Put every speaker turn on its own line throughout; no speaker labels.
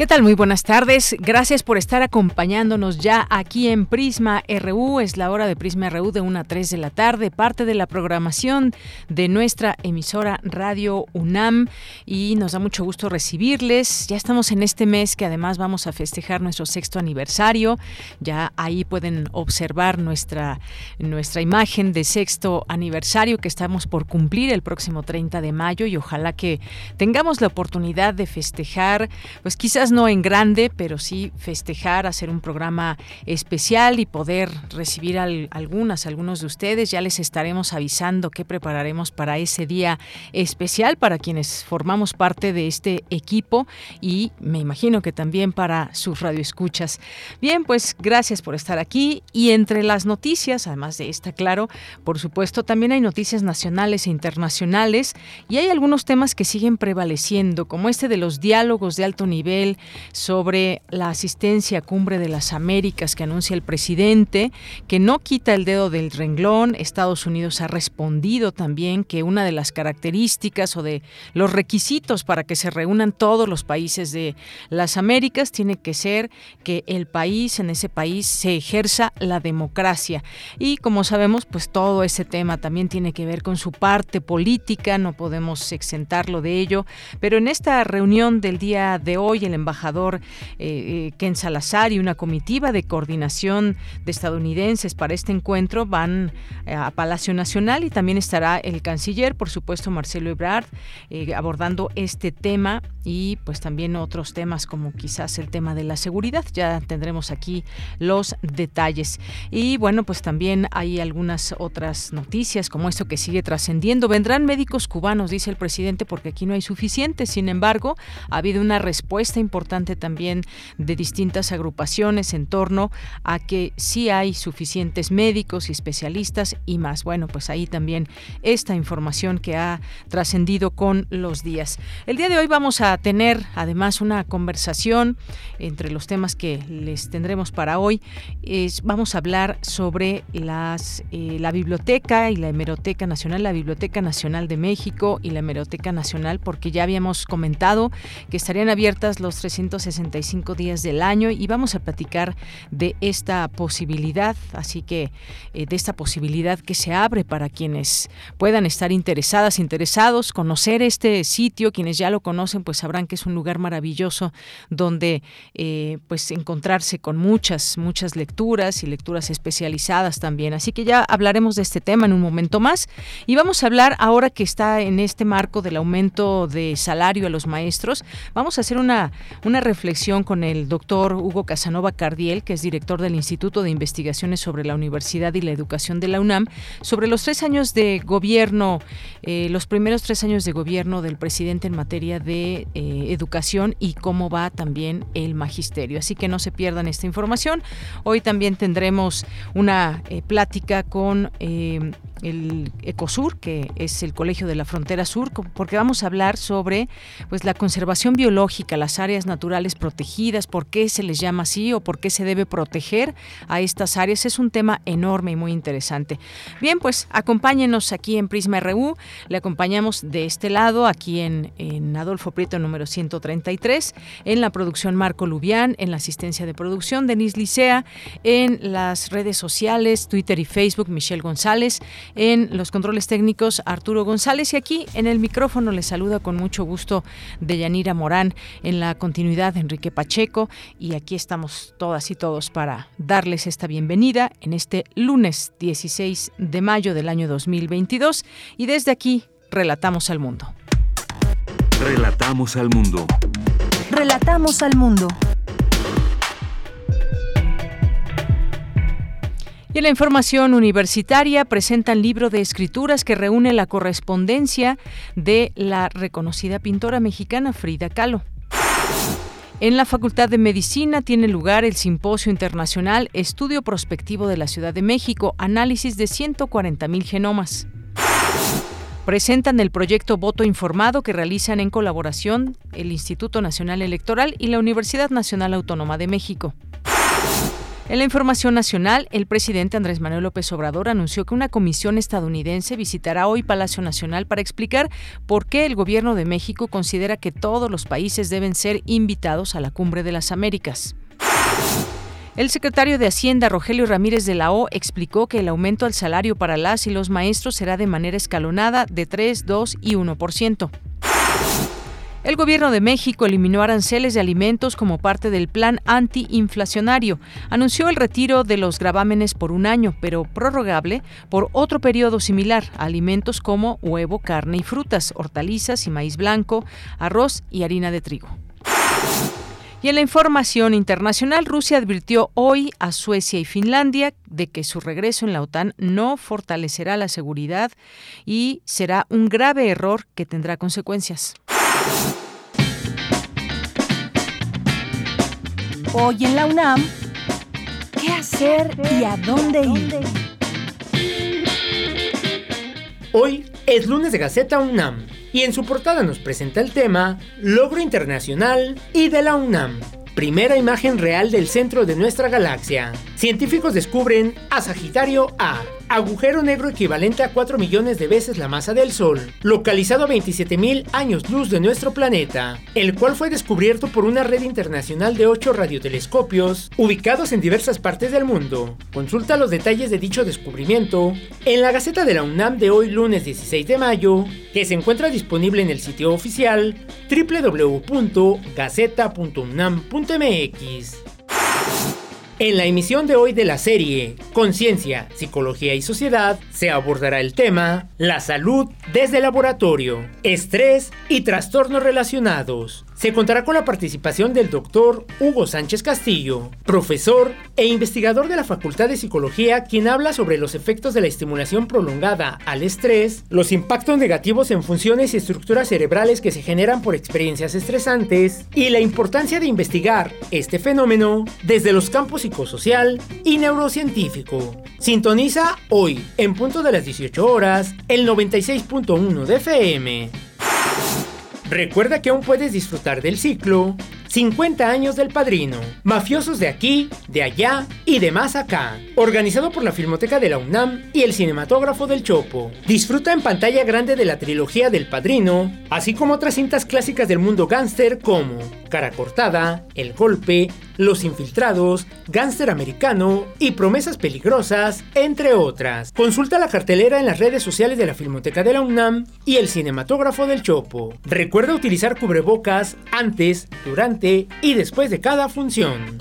¿Qué tal? Muy buenas tardes. Gracias por estar acompañándonos ya aquí en Prisma RU. Es la hora de Prisma RU de 1 a 3 de la tarde, parte de la programación de nuestra emisora Radio UNAM y nos da mucho gusto recibirles. Ya estamos en este mes que además vamos a festejar nuestro sexto aniversario. Ya ahí pueden observar nuestra, nuestra imagen de sexto aniversario que estamos por cumplir el próximo 30 de mayo y ojalá que tengamos la oportunidad de festejar, pues quizás no en grande, pero sí festejar, hacer un programa especial y poder recibir algunas, algunos de ustedes. Ya les estaremos avisando qué prepararemos para ese día especial para quienes formamos parte de este equipo y me imagino que también para sus radioescuchas. Bien, pues gracias por estar aquí y entre las noticias, además de esta, claro, por supuesto, también hay noticias nacionales e internacionales y hay algunos temas que siguen prevaleciendo, como este de los diálogos de alto nivel sobre la asistencia a Cumbre de las Américas que anuncia el presidente, que no quita el dedo del renglón. Estados Unidos ha respondido también que una de las características o de los requisitos para que se reúnan todos los países de las Américas tiene que ser que el país, en ese país, se ejerza la democracia. Y como sabemos, pues todo ese tema también tiene que ver con su parte política, no podemos exentarlo de ello. Pero en esta reunión del día de hoy, el embajador eh, eh, Ken Salazar y una comitiva de coordinación de estadounidenses para este encuentro van eh, a Palacio Nacional y también estará el canciller, por supuesto, Marcelo Ebrard, abordando este tema y pues también otros temas como quizás el tema de la seguridad. Ya tendremos aquí los detalles. Y bueno, pues también hay algunas otras noticias como esto que sigue trascendiendo. Vendrán médicos cubanos, dice el presidente, porque aquí no hay suficientes. Sin embargo, ha habido una respuesta importante también de distintas agrupaciones en torno a que sí hay suficientes médicos y especialistas y más. Bueno, pues ahí también esta información que ha trascendido con los días. El día de hoy vamos a tener además una conversación entre los temas que les tendremos para hoy. Es, vamos a hablar sobre las, eh, la biblioteca y la hemeroteca nacional, la Biblioteca Nacional de México y la hemeroteca nacional, porque ya habíamos comentado que estarían abiertas los 365 días del año y vamos a platicar de esta posibilidad, así que eh, de esta posibilidad que se abre para quienes puedan estar interesadas, interesados, conocer este sitio, quienes ya lo conocen, pues sabrán que es un lugar maravilloso donde eh, pues encontrarse con muchas, muchas lecturas y lecturas especializadas también. Así que ya hablaremos de este tema en un momento más. Y vamos a hablar ahora que está en este marco del aumento de salario a los maestros, vamos a hacer una, una reflexión con el doctor Hugo Casanova Cardiel, que es director del Instituto de Investigaciones sobre la Universidad y la Educación de la UNAM, sobre los tres años de gobierno, eh, los primeros tres años de gobierno del presidente en materia de eh, educación y cómo va también el magisterio. Así que no se pierdan esta información. Hoy también tendremos una eh, plática con el ECOSUR, que es el Colegio de la Frontera Sur, porque vamos a hablar sobre pues la conservación biológica, las áreas naturales protegidas, por qué se les llama así o por qué se debe proteger a estas áreas. Es un tema enorme y muy interesante. Bien, pues acompáñenos aquí en Prisma RU. Le acompañamos de este lado, aquí en, en Adolfo Prieto número 133, en la producción Marco Lubián, en la asistencia de producción Denise Licea, en las redes sociales, Twitter y Facebook, Michelle González en los controles técnicos Arturo González y aquí en el micrófono les saluda con mucho gusto Deyanira Morán en la continuidad Enrique Pacheco y aquí estamos todas y todos para darles esta bienvenida en este lunes 16 de mayo del año 2022 y desde aquí relatamos al mundo.
Relatamos al mundo.
Relatamos al mundo.
Y en la información universitaria presentan libro de escrituras que reúne la correspondencia de la reconocida pintora mexicana Frida Kahlo. En la Facultad de Medicina tiene lugar el Simposio Internacional Estudio Prospectivo de la Ciudad de México, análisis de 140.000 genomas. Presentan el proyecto Voto Informado que realizan en colaboración el Instituto Nacional Electoral y la Universidad Nacional Autónoma de México. En la información nacional, el presidente Andrés Manuel López Obrador anunció que una comisión estadounidense visitará hoy Palacio Nacional para explicar por qué el gobierno de México considera que todos los países deben ser invitados a la Cumbre de las Américas. El secretario de Hacienda, Rogelio Ramírez de la O, explicó que el aumento al salario para las y los maestros será de manera escalonada de 3, 2 y 1%. El gobierno de México eliminó aranceles de alimentos como parte del plan antiinflacionario. Anunció el retiro de los gravámenes por un año, pero prorrogable por otro periodo similar a alimentos como huevo, carne y frutas, hortalizas y maíz blanco, arroz y harina de trigo. Y en la información internacional, Rusia advirtió hoy a Suecia y Finlandia de que su regreso en la OTAN no fortalecerá la seguridad y será un grave error que tendrá consecuencias.
Hoy en la UNAM, ¿qué hacer y a dónde ir?
Hoy es lunes de Gaceta UNAM y en su portada nos presenta el tema Logro Internacional y de la UNAM. Primera imagen real del centro de nuestra galaxia. Científicos descubren a Sagitario A, agujero negro equivalente a 4 millones de veces la masa del Sol, localizado a 27 mil años luz de nuestro planeta, el cual fue descubierto por una red internacional de 8 radiotelescopios ubicados en diversas partes del mundo. Consulta los detalles de dicho descubrimiento en la Gaceta de la UNAM de hoy lunes 16 de mayo, que se encuentra disponible en el sitio oficial www.gaceta.unam.mx. En la emisión de hoy de la serie Conciencia, Psicología y Sociedad se abordará el tema La salud desde el laboratorio, estrés y trastornos relacionados. Se contará con la participación del doctor Hugo Sánchez Castillo, profesor e investigador de la Facultad de Psicología, quien habla sobre los efectos de la estimulación prolongada al estrés, los impactos negativos en funciones y estructuras cerebrales que se generan por experiencias estresantes y la importancia de investigar este fenómeno desde los campos psicosocial y neurocientífico. Sintoniza hoy, en punto de las 18 horas, el 96.1 de FM. Recuerda que aún puedes disfrutar del ciclo 50 años del padrino, mafiosos de aquí, de allá y de más acá, organizado por la Filmoteca de la UNAM y el cinematógrafo del Chopo. Disfruta en pantalla grande de la trilogía del padrino, así como otras cintas clásicas del mundo gángster como Cara Cortada, El Golpe, Los Infiltrados, Gánster Americano y Promesas Peligrosas, entre otras. Consulta la cartelera en las redes sociales de la Filmoteca de la UNAM y el cinematógrafo del Chopo. Recuerda utilizar cubrebocas antes, durante y después de cada función.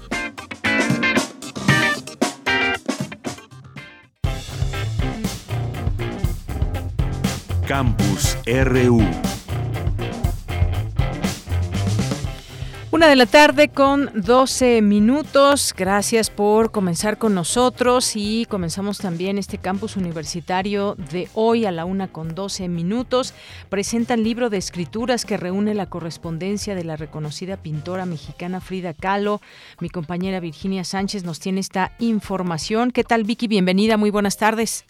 Campus RU
Una de la tarde con 12 minutos. Gracias por comenzar con nosotros y comenzamos también este campus universitario de hoy a la una con 12 minutos. Presentan libro de escrituras que reúne la correspondencia de la reconocida pintora mexicana Frida Kahlo. Mi compañera Virginia Sánchez nos tiene esta información. ¿Qué tal, Vicky? Bienvenida. Muy buenas tardes.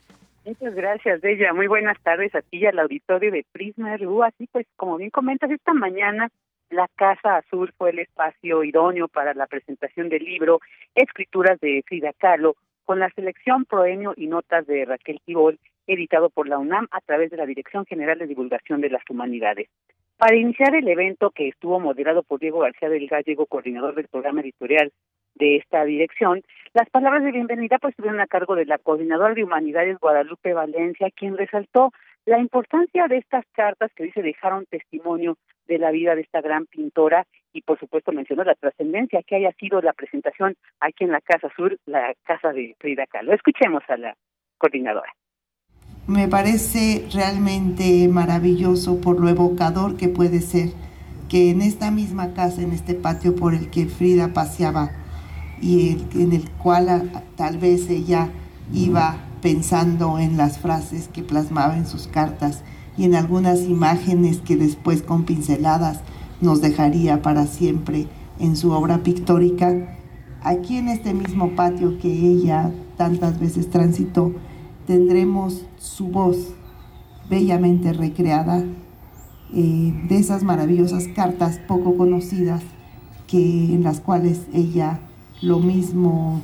Muchas gracias, Bella. Muy buenas tardes a ti y al auditorio de Prisma RU. Así pues, como bien comentas, esta mañana la Casa Azul fue el espacio idóneo para la presentación del libro Escrituras de Frida Kahlo, con la selección Proemio y Notas de Raquel Tibol, editado por la UNAM a través de la Dirección General de Divulgación de las Humanidades. Para iniciar el evento, que estuvo moderado por Diego García del Gallego, coordinador del programa editorial de esta dirección, las palabras de bienvenida pues estuvieron a cargo de la coordinadora de Humanidades Guadalupe Valencia, quien resaltó la importancia de estas cartas que dice dejaron testimonio de la vida de esta gran pintora y por supuesto mencionó la trascendencia que haya sido la presentación aquí en la Casa Sur, la casa de Frida Kahlo. Escuchemos a la coordinadora.
Me parece realmente maravilloso por lo evocador que puede ser que en esta misma casa, en este patio por el que Frida paseaba y en el cual tal vez ella iba pensando en las frases que plasmaba en sus cartas y en algunas imágenes que después con pinceladas nos dejaría para siempre en su obra pictórica. Aquí en este mismo patio que ella tantas veces transitó, tendremos su voz bellamente recreada eh, de esas maravillosas cartas poco conocidas que, en las cuales ella lo mismo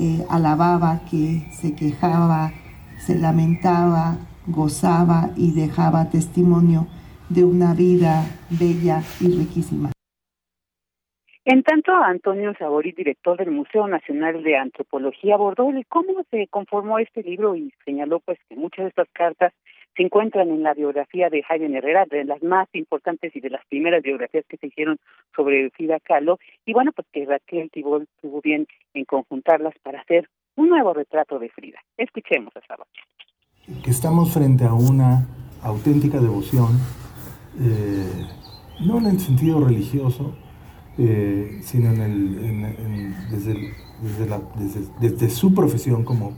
eh, alababa, que se quejaba, se lamentaba, gozaba y dejaba testimonio de una vida bella y riquísima.
En tanto, Antonio Sabori, director del Museo Nacional de Antropología, abordó cómo se conformó este libro y señaló pues que muchas de estas cartas se encuentran en la biografía de Jaime Herrera, de las más importantes y de las primeras biografías que se hicieron sobre Frida Kahlo, y bueno, pues que Raquel Tibol tuvo bien en conjuntarlas para hacer un nuevo retrato de Frida. Escuchemos a Sabori.
Que estamos frente a una auténtica devoción, eh, no en el sentido religioso, eh, sino en el, desde, desde, desde su profesión como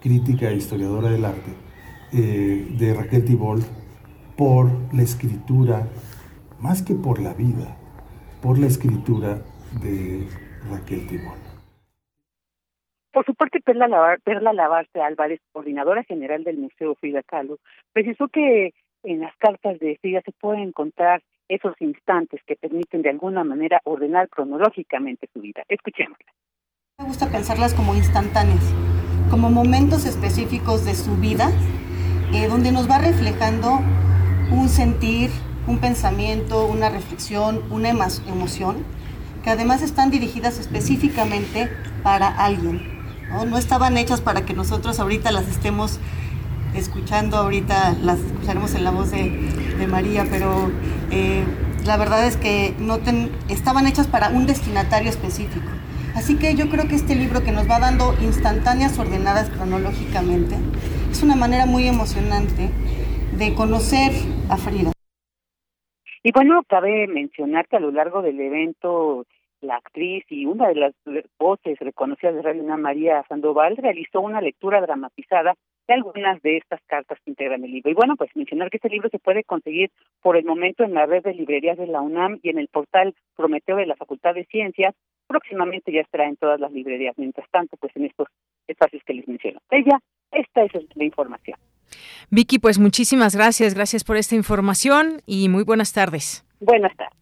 crítica e historiadora del arte eh, de Raquel Tibol por la escritura, más que por la vida, por la escritura de Raquel Tibol.
Por su parte, Perla, Lavar, Perla Lavarse Álvarez, coordinadora general del Museo Frida Kahlo, precisó que en las cartas de Frida se puede encontrar esos instantes que permiten de alguna manera ordenar cronológicamente su vida. Escuchémosla.
Me gusta pensarlas como instantáneas, como momentos específicos de su vida eh, donde nos va reflejando un sentir, un pensamiento, una reflexión, una emoción, que además están dirigidas específicamente para alguien. ¿no? estaban hechas para que nosotros ahorita las estemos escuchando, ahorita las escucharemos en la voz de, María, pero eh, la verdad es que no estaban hechas para un destinatario específico. Así que yo creo que este libro que nos va dando instantáneas ordenadas cronológicamente, es una manera muy emocionante de conocer a Frida.
Y bueno, cabe mencionar que a lo largo del evento la actriz y una de las voces reconocidas de Radio María Sandoval, realizó una lectura dramatizada de algunas de estas cartas que integran el libro. Y bueno, pues mencionar que este libro se puede conseguir por el momento en la red de librerías de la UNAM y en el portal Prometeo de la Facultad de Ciencias. Próximamente ya estará en todas las librerías. Mientras tanto, pues en estos espacios que les menciono. Ella esta es la información.
Vicky, pues muchísimas gracias, gracias por esta información y muy buenas tardes.
Buenas tardes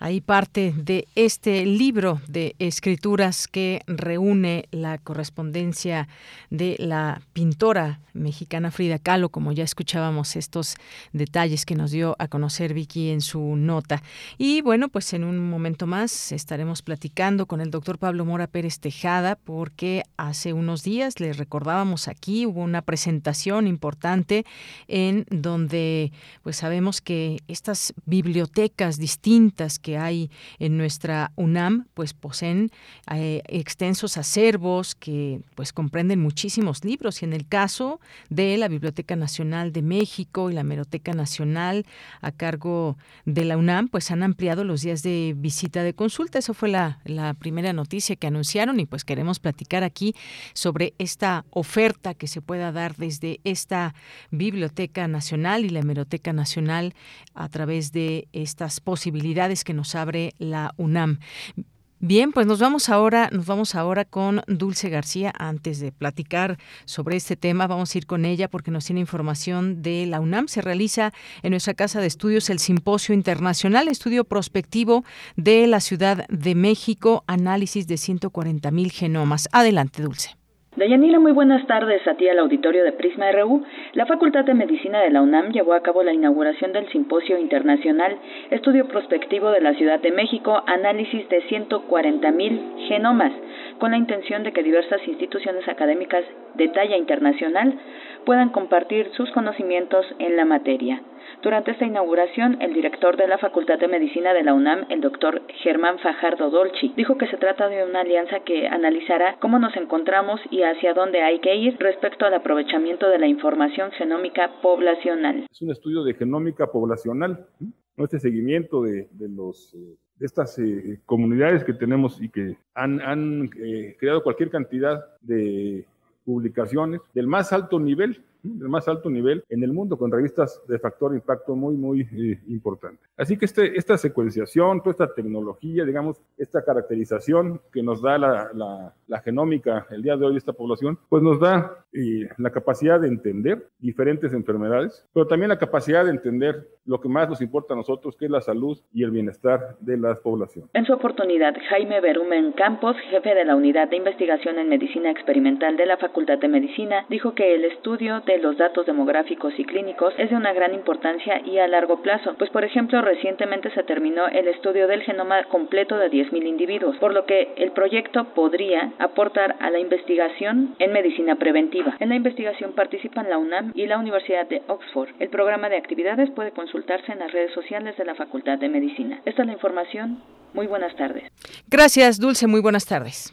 ahí parte de este libro de escrituras que reúne la correspondencia de la pintora mexicana Frida Kahlo, como ya escuchábamos estos detalles que nos dio a conocer Vicky en su nota. Y bueno, pues en un momento más estaremos platicando con el doctor Pablo Mora Pérez Tejada, porque hace unos días le recordábamos aquí, hubo una presentación importante en donde pues sabemos que estas bibliotecas distintas que hay en nuestra UNAM, pues poseen eh, extensos acervos que pues comprenden muchísimos libros y en el caso de la Biblioteca Nacional de México y la Meroteca Nacional a cargo de la UNAM, pues han ampliado los días de visita de consulta. Eso fue la, la primera noticia que anunciaron y pues queremos platicar aquí sobre esta oferta que se pueda dar desde esta Biblioteca Nacional y la Hemeroteca Nacional a través de estas posibilidades que nos abre la UNAM. Bien, pues nos vamos ahora, nos vamos ahora con Dulce García. Antes de platicar sobre este tema, vamos a ir con ella porque nos tiene información de la UNAM. Se realiza en nuestra casa de estudios el Simposio Internacional Estudio Prospectivo de la Ciudad de México, análisis de 140 mil genomas. Adelante, Dulce.
Dayanira, muy buenas tardes a ti al auditorio de Prisma RU. La Facultad de Medicina de la UNAM llevó a cabo la inauguración del Simposio Internacional Estudio Prospectivo de la Ciudad de México, análisis de 140.000 genomas, con la intención de que diversas instituciones académicas de talla internacional puedan compartir sus conocimientos en la materia. Durante esta inauguración, el director de la Facultad de Medicina de la UNAM, el doctor Germán Fajardo Dolci, dijo que se trata de una alianza que analizará cómo nos encontramos y hacia dónde hay que ir respecto al aprovechamiento de la información genómica poblacional.
Es un estudio de genómica poblacional, ¿no? este seguimiento de, los eh, de estas eh, comunidades que tenemos y que han, han eh, creado cualquier cantidad de publicaciones del más alto nivel del más alto nivel en el mundo, con revistas de factor impacto muy, muy eh, importante. Así que este, esta secuenciación, toda esta tecnología, digamos, esta caracterización que nos da la, la, la genómica el día de hoy de esta población, pues nos da eh, la capacidad de entender diferentes enfermedades, pero también la capacidad de entender lo que más nos importa a nosotros, que es la salud y el bienestar de la población.
En su oportunidad, Jaime Berumen Campos, jefe de la Unidad de Investigación en Medicina Experimental de la Facultad de Medicina, dijo que el estudio los datos demográficos y clínicos es de una gran importancia y a largo plazo, pues por ejemplo recientemente se terminó el estudio del genoma completo de 10.000 individuos, por lo que el proyecto podría aportar a la investigación en medicina preventiva. En la investigación participan la UNAM y la Universidad de Oxford. El programa de actividades puede consultarse en las redes sociales de la Facultad de Medicina. Esta es la información. Muy buenas tardes.
Gracias, Dulce. Muy buenas tardes.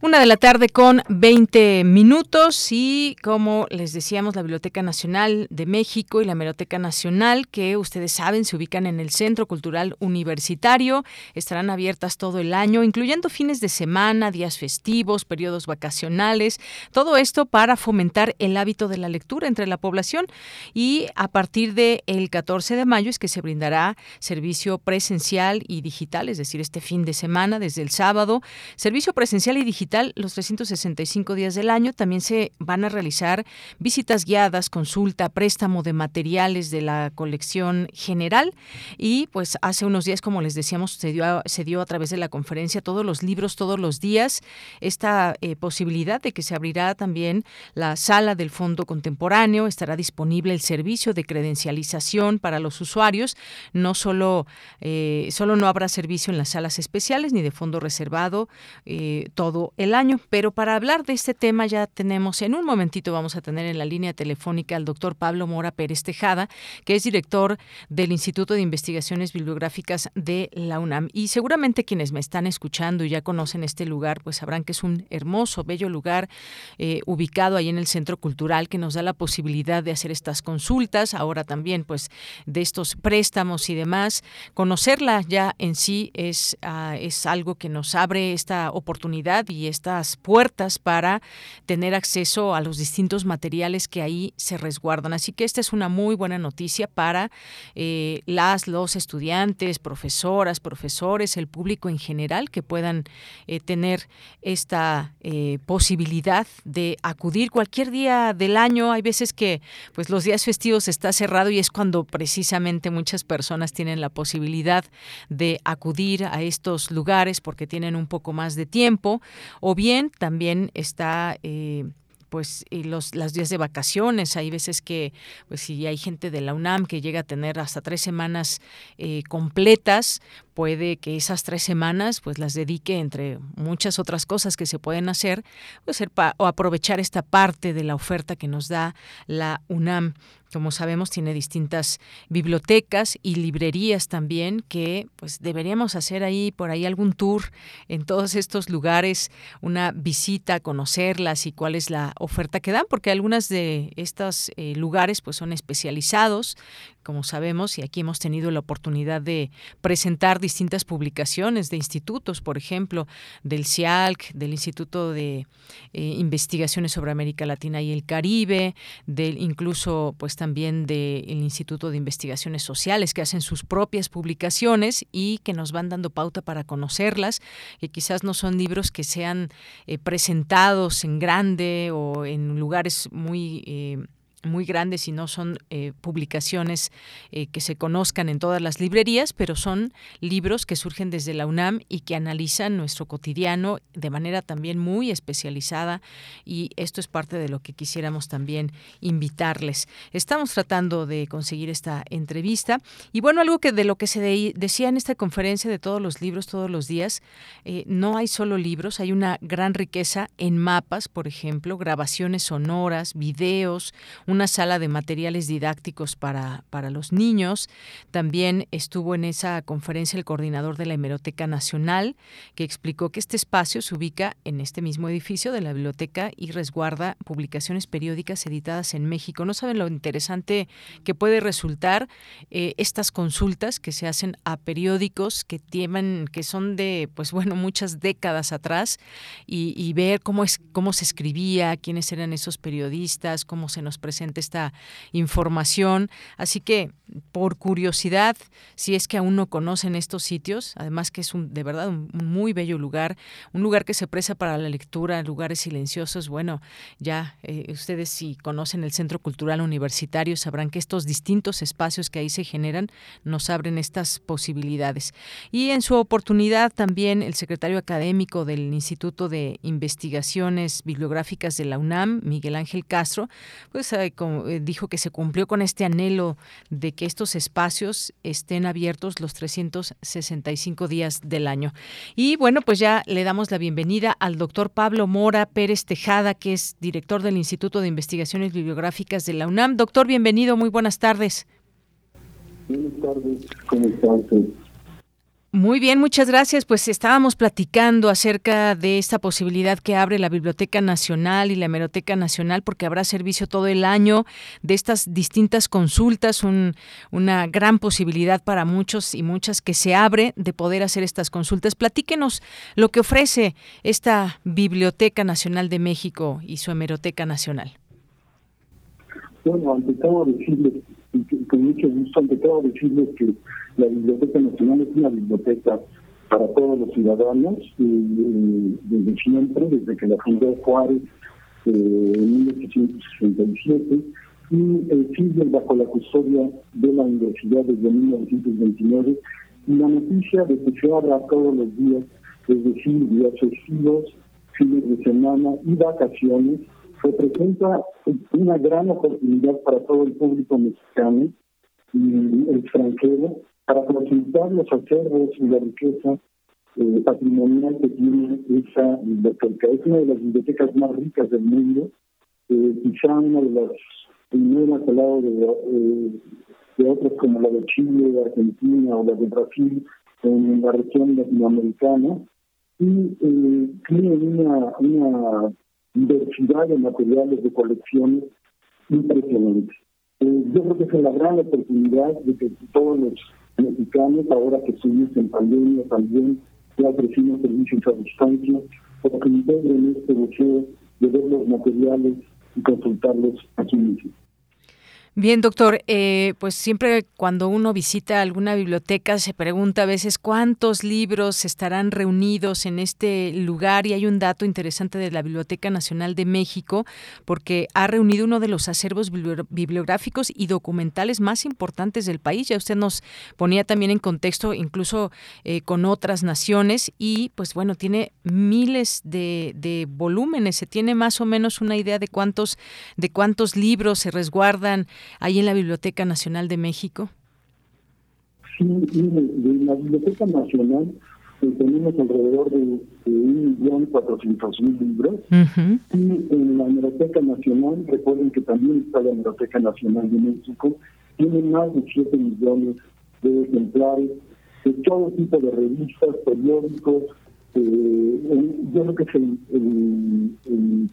Una de la tarde con 20 minutos y como les decíamos, la Biblioteca Nacional de México y la Biblioteca Nacional, que ustedes saben se ubican en el Centro Cultural Universitario, estarán abiertas todo el año, incluyendo fines de semana, días festivos, periodos vacacionales, todo esto para fomentar el hábito de la lectura entre la población. Y a partir del el 14 de mayo es que se brindará servicio presencial y digital, es decir, este fin de semana desde el sábado, servicio presencial y digital los 365 días del año. También se van a realizar visitas guiadas, consulta, préstamo de materiales de la colección general. Y pues hace unos días, como les decíamos, se dio a, se dio a través de la conferencia todos los libros, todos los días, esta eh, posibilidad de que se abrirá también la sala del Fondo Contemporáneo, estará disponible el servicio de credencialización para los usuarios. No solo, eh, solo no habrá servicio en las salas especiales ni de fondo reservado, eh, todo el año. Pero para hablar de este tema ya tenemos, en un momentito vamos a tener en la línea telefónica al doctor Pablo Mora Pérez Tejada, que es director del Instituto de Investigaciones Bibliográficas de la UNAM. Y seguramente quienes me están escuchando y ya conocen este lugar, pues sabrán que es un hermoso, bello lugar eh, ubicado ahí en el Centro Cultural que nos da la posibilidad de hacer estas consultas, ahora también pues de estos préstamos y demás. Conocerla ya en sí es, ah, es algo que nos abre esta oportunidad y estas puertas para tener acceso a los distintos materiales que ahí se resguardan. Así que esta es una muy buena noticia para eh, las, los estudiantes, profesoras, profesores, el público en general que puedan eh, tener esta eh, posibilidad de acudir cualquier día del año. Hay veces que pues los días festivos está cerrado y es cuando precisamente muchas personas tienen la posibilidad de acudir a estos lugares porque tienen un poco más de tiempo o bien también está eh, pues los las días de vacaciones. Hay veces que pues si hay gente de la UNAM que llega a tener hasta tres semanas eh, completas puede que esas tres semanas pues las dedique entre muchas otras cosas que se pueden hacer pues, o aprovechar esta parte de la oferta que nos da la UNAM como sabemos tiene distintas bibliotecas y librerías también que pues deberíamos hacer ahí por ahí algún tour en todos estos lugares una visita conocerlas y cuál es la oferta que dan porque algunas de estos eh, lugares pues son especializados como sabemos, y aquí hemos tenido la oportunidad de presentar distintas publicaciones de institutos, por ejemplo, del CIALC, del Instituto de eh, Investigaciones sobre América Latina y el Caribe, del incluso pues también del Instituto de Investigaciones Sociales, que hacen sus propias publicaciones y que nos van dando pauta para conocerlas, que quizás no son libros que sean eh, presentados en grande o en lugares muy eh, muy grandes y no son eh, publicaciones eh, que se conozcan en todas las librerías, pero son libros que surgen desde la UNAM y que analizan nuestro cotidiano de manera también muy especializada y esto es parte de lo que quisiéramos también invitarles. Estamos tratando de conseguir esta entrevista y bueno, algo que de lo que se decía en esta conferencia de todos los libros todos los días, eh, no hay solo libros, hay una gran riqueza en mapas, por ejemplo, grabaciones sonoras, videos, una sala de materiales didácticos para, para los niños. También estuvo en esa conferencia el coordinador de la Hemeroteca Nacional, que explicó que este espacio se ubica en este mismo edificio de la biblioteca y resguarda publicaciones periódicas editadas en México. No saben lo interesante que puede resultar eh, estas consultas que se hacen a periódicos que tienen, que son de, pues bueno, muchas décadas atrás y, ver cómo es, cómo se escribía, quiénes eran esos periodistas, cómo se nos esta información. Así que, por curiosidad, si es que aún no conocen estos sitios, además que es un, de verdad un, muy bello lugar, un lugar que se presta para la lectura, lugares silenciosos, bueno, ya eh, ustedes si conocen el Centro Cultural Universitario sabrán que estos distintos espacios que ahí se generan nos abren estas posibilidades. Y en su oportunidad también el secretario académico del Instituto de Investigaciones Bibliográficas de la UNAM, Miguel Ángel Castro, pues eh, eh, dijo que se cumplió con este anhelo de que estos espacios estén abiertos los 365 días del año. Y bueno, pues ya le damos la bienvenida al doctor Pablo Mora Pérez Tejada, que es director del Instituto de Investigaciones Bibliográficas de la UNAM. Doctor, bienvenido, muy buenas tardes.
Buenas tardes, ¿cómo están?
Muy bien, muchas gracias. Pues estábamos platicando acerca de esta posibilidad que abre la Biblioteca Nacional y la Hemeroteca Nacional, porque habrá servicio todo el año de estas distintas consultas, una gran posibilidad para muchos y muchas que se abre de poder hacer estas consultas. Platíquenos lo que ofrece esta Biblioteca Nacional de México y su Hemeroteca Nacional.
Bueno, ante todo decirles, con mucho gusto, ante todo decirles que la Biblioteca Nacional es una biblioteca para todos los ciudadanos desde siempre, desde que la fundó Juárez eh, en 1867 y eh, sigue bajo la custodia de la universidad desde 1929 y la noticia de que se abra todos los días, es decir, días festivos, fines de semana y vacaciones, representa una gran oportunidad para todo el público mexicano y extranjero para facilitar los acervos y la riqueza eh, patrimonial que tiene esa biblioteca. Es una de las bibliotecas más ricas del mundo, eh, quizá una de las primeras al lado de, eh, de otras como la de Chile, de Argentina o la de Brasil en la región latinoamericana y eh, tiene una, una diversidad de materiales de colecciones impresionante. Eh, yo creo que es la gran oportunidad de que todos los mexicanos, ahora que estuvimos en pandemia también, ya ofrecimos servicios a distancia, para integren este museo de ver los materiales y consultarlos aquí mismo.
Bien, doctor, eh, pues siempre cuando uno visita alguna biblioteca se pregunta a veces cuántos libros estarán reunidos en este lugar y hay un dato interesante de la Biblioteca Nacional de México porque ha reunido uno de los acervos bibliográficos y documentales más importantes del país. Ya usted nos ponía también en contexto incluso eh, con otras naciones y pues bueno, tiene miles de, de volúmenes, se tiene más o menos una idea de cuántos, de cuántos libros se resguardan ahí en la Biblioteca Nacional de México?
Sí, en la Biblioteca Nacional eh, tenemos alrededor de, un millón cuatrocientos mil libros y en la Biblioteca Nacional, recuerden que también está la Biblioteca Nacional de México, tiene más de 7 millones de ejemplares de todo tipo de revistas, periódicos. Eh, yo creo que es el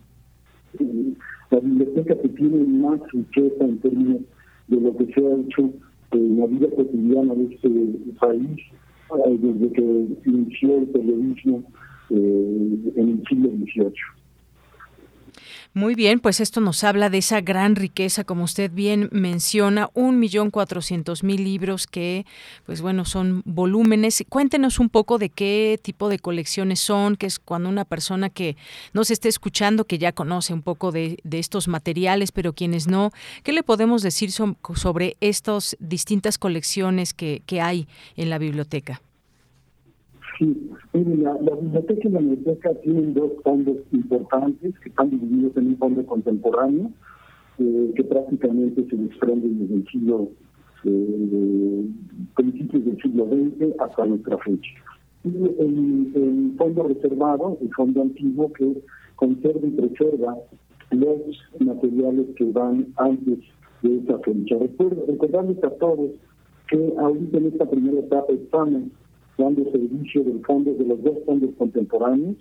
la biblioteca que tiene más riqueza en términos de lo que se ha hecho en la vida cotidiana de este país eh, desde que inició el periodismo eh, en el siglo XVIII.
Muy bien, pues esto nos habla de esa gran riqueza, como usted bien menciona, un millón cuatrocientos mil libros que, pues bueno, son volúmenes. Cuéntenos un poco de qué tipo de colecciones son, que es cuando una persona que nos esté escuchando, que ya conoce un poco de, estos materiales, pero quienes no, ¿qué le podemos decir sobre estas distintas colecciones que hay en la biblioteca?
Sí, la, biblioteca y la biblioteca tienen dos fondos importantes que están divididos en un fondo contemporáneo eh, que prácticamente se desprende desde el siglo, eh, principios del siglo XX hasta nuestra fecha. Y el, fondo reservado, el fondo antiguo que conserva y preserva los materiales que van antes de esa fecha. recordarles a todos que ahorita en esta primera etapa estamos dando servicio del fondo de los dos fondos contemporáneos.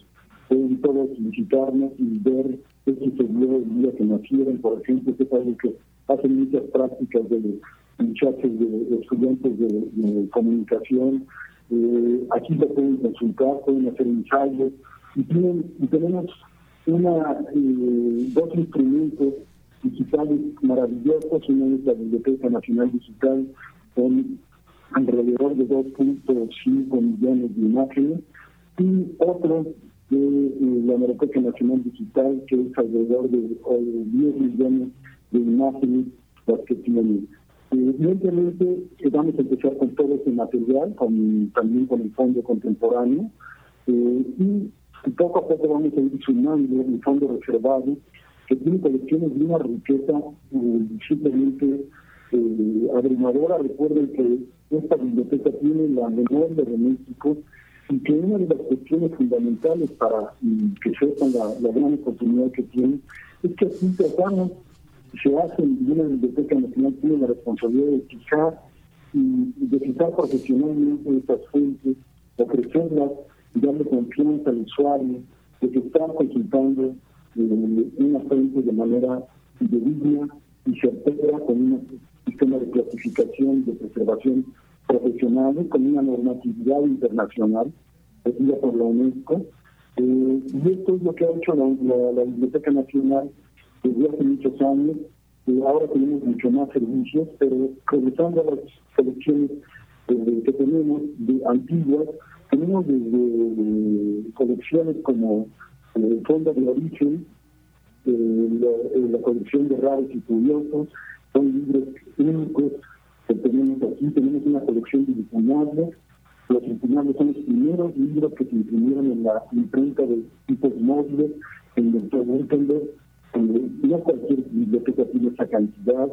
Pueden todos visitarnos y ver qué sucedió el día que nacieron, por ejemplo, que algo que hacen muchas prácticas de muchachos, de, estudiantes de, comunicación. Eh, aquí lo pueden consultar, pueden hacer ensayos y, tenemos una eh, dos instrumentos digitales maravillosos. Uno es la Biblioteca Nacional Digital con alrededor de 2.5 millones de imágenes y otro de eh, la Biblioteca Nacional Digital que es alrededor de 10 millones de imágenes las que tienen. Evidentemente eh, vamos a empezar con todo ese material, con, también con el fondo contemporáneo, eh, y poco a poco vamos a ir sumando el fondo reservado, que tiene colecciones de una riqueza eh, simplemente eh, abrumadora. Recuerden que esta biblioteca tiene la memoria de México y que una de las cuestiones fundamentales para que sepan la, la gran oportunidad que tienen es que aquí tratamos se hace y una biblioteca nacional tiene la responsabilidad de fijar y de fijar profesionalmente estas fuentes, ofrecerlas, darle confianza al usuario, de que están consultando eh, una fuente de manera digna y certera con un sistema de clasificación de preservación profesional, con una normatividad internacional pedida por la UNESCO. Eh, y esto es lo que ha hecho la Biblioteca Nacional desde hace muchos años. y ahora tenemos mucho más servicios, pero regresando a las colecciones eh, que tenemos de antiguas, tenemos desde colecciones como el eh, Fondo de Origen, eh, la, colección de raros y curiosos, son libros únicos que tenemos aquí, tenemos una colección de impunables, los impunables son los primeros libros que se imprimieron en la imprenta de tipos móviles en el Dr. Gutenberg, no cualquier biblioteca tiene esa cantidad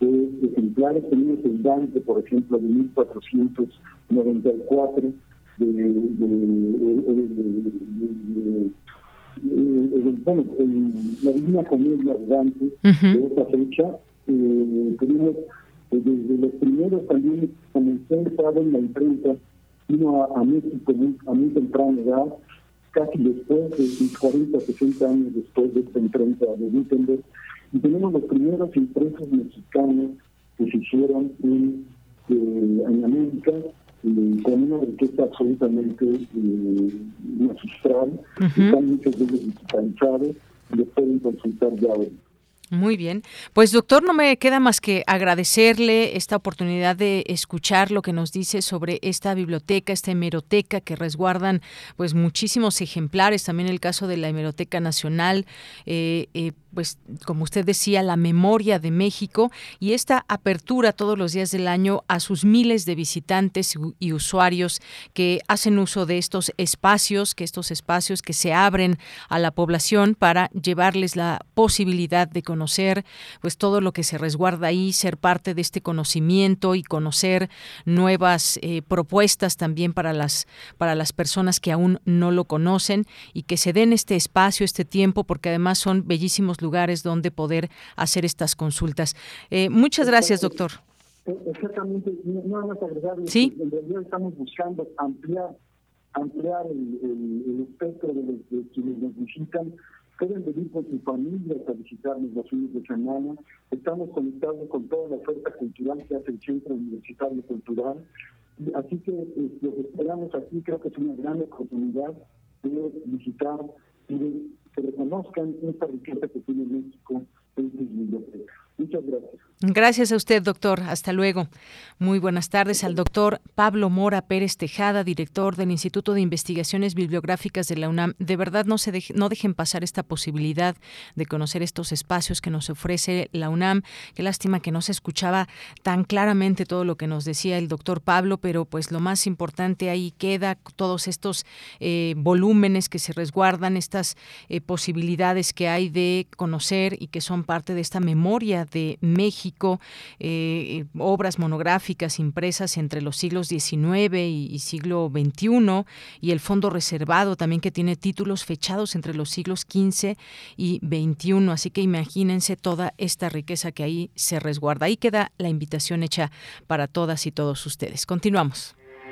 de ejemplares. Tenemos el Dante, por ejemplo, de 1494, de, de, bueno, la Divina Comedia de Dante, de esa fecha. Eh, tenemos desde los primeros también comenzó a entrar en la imprenta, vino a, a México a muy temprana edad, casi después de 40, 60 años después de esta imprenta de Gutenberg, y tenemos los primeros impresos mexicanos que se hicieron en, eh, en América, eh, con una absolutamente eh, magistral, están muchos de ellos digitalizados, y los pueden consultar ya hoy.
Muy bien. Pues doctor, no me queda más que agradecerle esta oportunidad de escuchar lo que nos dice sobre esta biblioteca, esta hemeroteca que resguardan pues muchísimos ejemplares, también el caso de la Hemeroteca Nacional, eh, eh, pues como usted decía, la memoria de México y esta apertura todos los días del año a sus miles de visitantes y usuarios que hacen uso de estos espacios, que estos espacios que se abren a la población para llevarles la posibilidad de conocer pues todo lo que se resguarda ahí, ser parte de este conocimiento y conocer nuevas eh, propuestas también para las para las personas que aún no lo conocen y que se den este espacio, este tiempo porque además son bellísimos donde poder hacer estas consultas. Eh, muchas gracias, doctor.
Exactamente, nada más agregar,
¿Sí?
en realidad estamos buscando ampliar ampliar el, espectro de, los, de quienes nos visitan pueden venir con sus familias a visitarnos los fines de semana. Estamos conectados con toda la oferta cultural que hace el Centro Universitario Cultural. Así que eh, los esperamos aquí, creo que es una gran oportunidad de visitar y de que reconozcan esta riqueza que tiene México en sus bibliotecas. Muchas gracias.
Gracias a usted, doctor. Hasta luego. Muy buenas tardes al doctor Pablo Mora Pérez Tejada, director del Instituto de Investigaciones Bibliográficas de la UNAM. De verdad, no, se no dejen pasar esta posibilidad de conocer estos espacios que nos ofrece la UNAM. Qué lástima que no se escuchaba tan claramente todo lo que nos decía el doctor Pablo, pero pues lo más importante ahí queda todos estos eh, volúmenes que se resguardan, estas eh, posibilidades que hay de conocer y que son parte de esta memoria de México, eh, obras monográficas gráficas impresas entre los siglos XIX y, siglo XXI y el fondo reservado también que tiene títulos fechados entre los siglos XV y XXI. Así que imagínense toda esta riqueza que ahí se resguarda. Ahí queda la invitación hecha para todas y todos ustedes. Continuamos.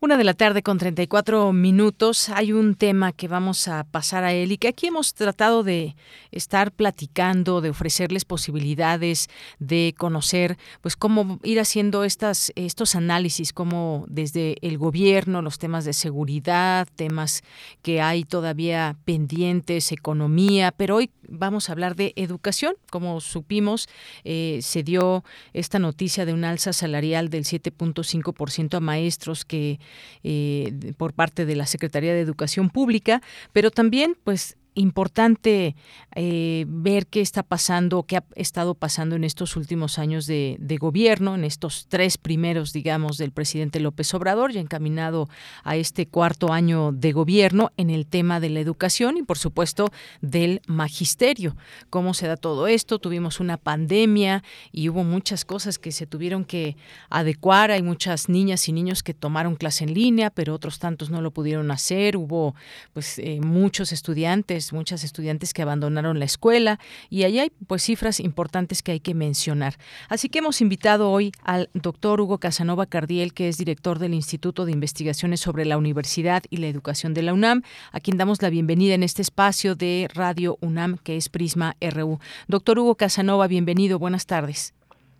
Una de la tarde con 34 minutos. Hay un tema que vamos a pasar a él y que aquí hemos tratado de estar platicando, de ofrecerles posibilidades, de conocer, pues cómo ir haciendo estas, estos análisis, como desde el gobierno, los temas de seguridad, temas que hay todavía pendientes, economía, pero hoy vamos a hablar de educación. Como supimos, eh, se dio esta noticia de un alza salarial del 7.5% a maestros que eh, por parte de la Secretaría de Educación Pública, pero también pues importante eh, ver qué está pasando, qué ha estado pasando en estos últimos años de, gobierno, en estos tres primeros, digamos, del presidente López Obrador, ya encaminado a este cuarto año de gobierno en el tema de la educación y, por supuesto, del magisterio. ¿Cómo se da todo esto? Tuvimos una pandemia y hubo muchas cosas que se tuvieron que adecuar. Hay muchas niñas y niños que tomaron clase en línea, pero otros tantos no lo pudieron hacer. Hubo, pues, eh, muchos estudiantes muchas estudiantes que abandonaron la escuela y ahí hay pues cifras importantes que hay que mencionar. Así que hemos invitado hoy al doctor Hugo Casanova Cardiel, que es director del Instituto de Investigaciones sobre la Universidad y la Educación de la UNAM, a quien damos la bienvenida en este espacio de Radio UNAM, que es Prisma RU. Doctor Hugo Casanova, bienvenido, buenas tardes.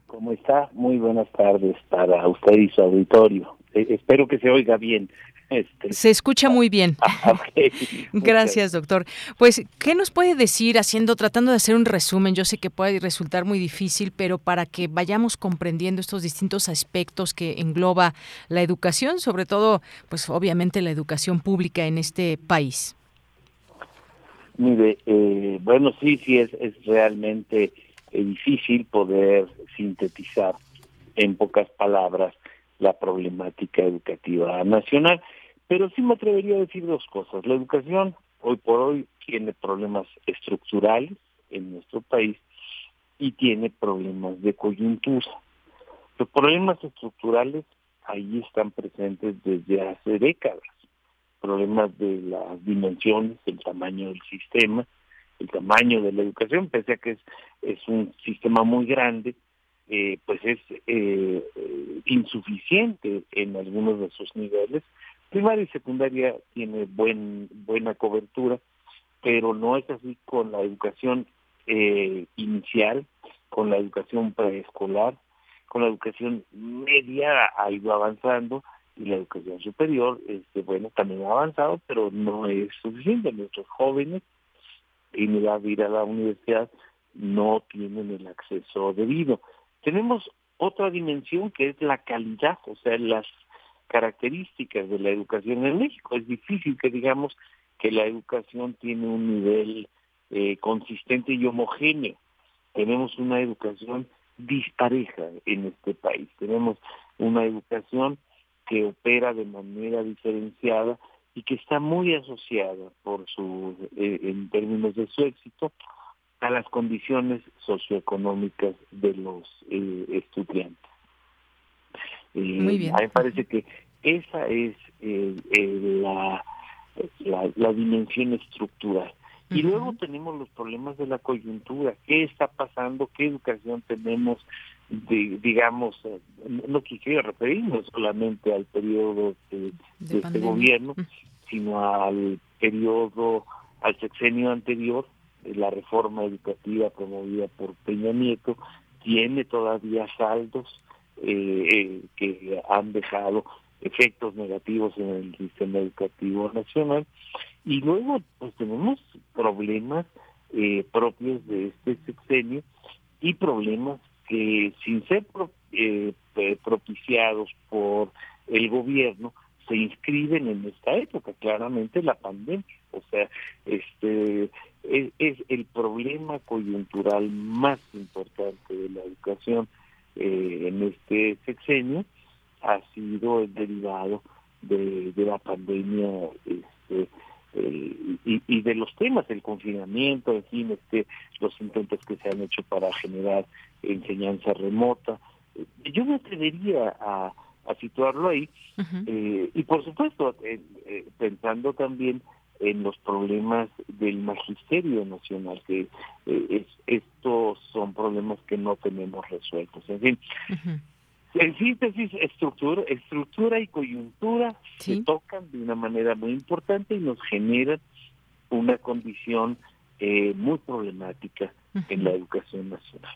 ¿Cómo está? Muy buenas tardes para usted y su auditorio. Eh, espero que se oiga bien.
Este, Se escucha muy bien.
Ah,
Gracias, doctor. Pues, ¿qué nos puede decir haciendo, tratando de hacer un resumen? Yo sé que puede resultar muy difícil, pero para que vayamos comprendiendo estos distintos aspectos que engloba la educación, sobre todo, pues obviamente la educación pública en este país.
Mire, eh, bueno, sí, sí, es, es realmente eh, difícil poder sintetizar en pocas palabras la problemática educativa nacional. Pero sí me atrevería a decir dos cosas. La educación hoy por hoy tiene problemas estructurales en nuestro país y tiene problemas de coyuntura. Los problemas estructurales ahí están presentes desde hace décadas. Problemas de las dimensiones, el tamaño del sistema, el tamaño de la educación, pese a que es, es un sistema muy grande, eh, pues es eh, insuficiente en algunos de sus niveles. Primaria y secundaria tiene buen buena cobertura, pero no es así con la educación eh, inicial, con la educación preescolar, con la educación media ha ido avanzando y la educación superior, este, bueno, también ha avanzado, pero no es suficiente. Nuestros jóvenes en edad de a la universidad no tienen el acceso debido. Tenemos otra dimensión que es la calidad, o sea, las características de la educación en México. Es difícil que digamos que la educación tiene un nivel eh, consistente y homogéneo. Tenemos una educación dispareja en este país. Tenemos una educación que opera de manera diferenciada y que está muy asociada por su eh, en términos de su éxito a las condiciones socioeconómicas de los eh, estudiantes.
Eh, Muy bien.
A mí me parece que esa es eh, la, la, dimensión estructural. Y luego tenemos los problemas de la coyuntura. ¿Qué está pasando? ¿Qué educación tenemos? De, digamos, no quisiera referirnos solamente al periodo de, de este gobierno, sino al periodo, al sexenio anterior, la reforma educativa promovida por Peña Nieto tiene todavía saldos eh, eh, que han dejado efectos negativos en el sistema educativo nacional. Y luego pues tenemos problemas eh, propios de este sexenio y problemas que sin ser propiciados por el gobierno se inscriben en esta época claramente la pandemia. O sea este es, el problema coyuntural más importante de la educación eh, en este sexenio ha sido el derivado de, la pandemia este, y, de los temas, el confinamiento, en fin, este, los intentos que se han hecho para generar enseñanza remota. Yo me atrevería a, situarlo ahí y por supuesto pensando también en los problemas del magisterio nacional, que eh, estos son problemas que no tenemos resueltos. En fin, en síntesis, estructura, estructura y coyuntura se tocan de una manera muy importante y nos generan una condición eh, muy problemática en la educación nacional.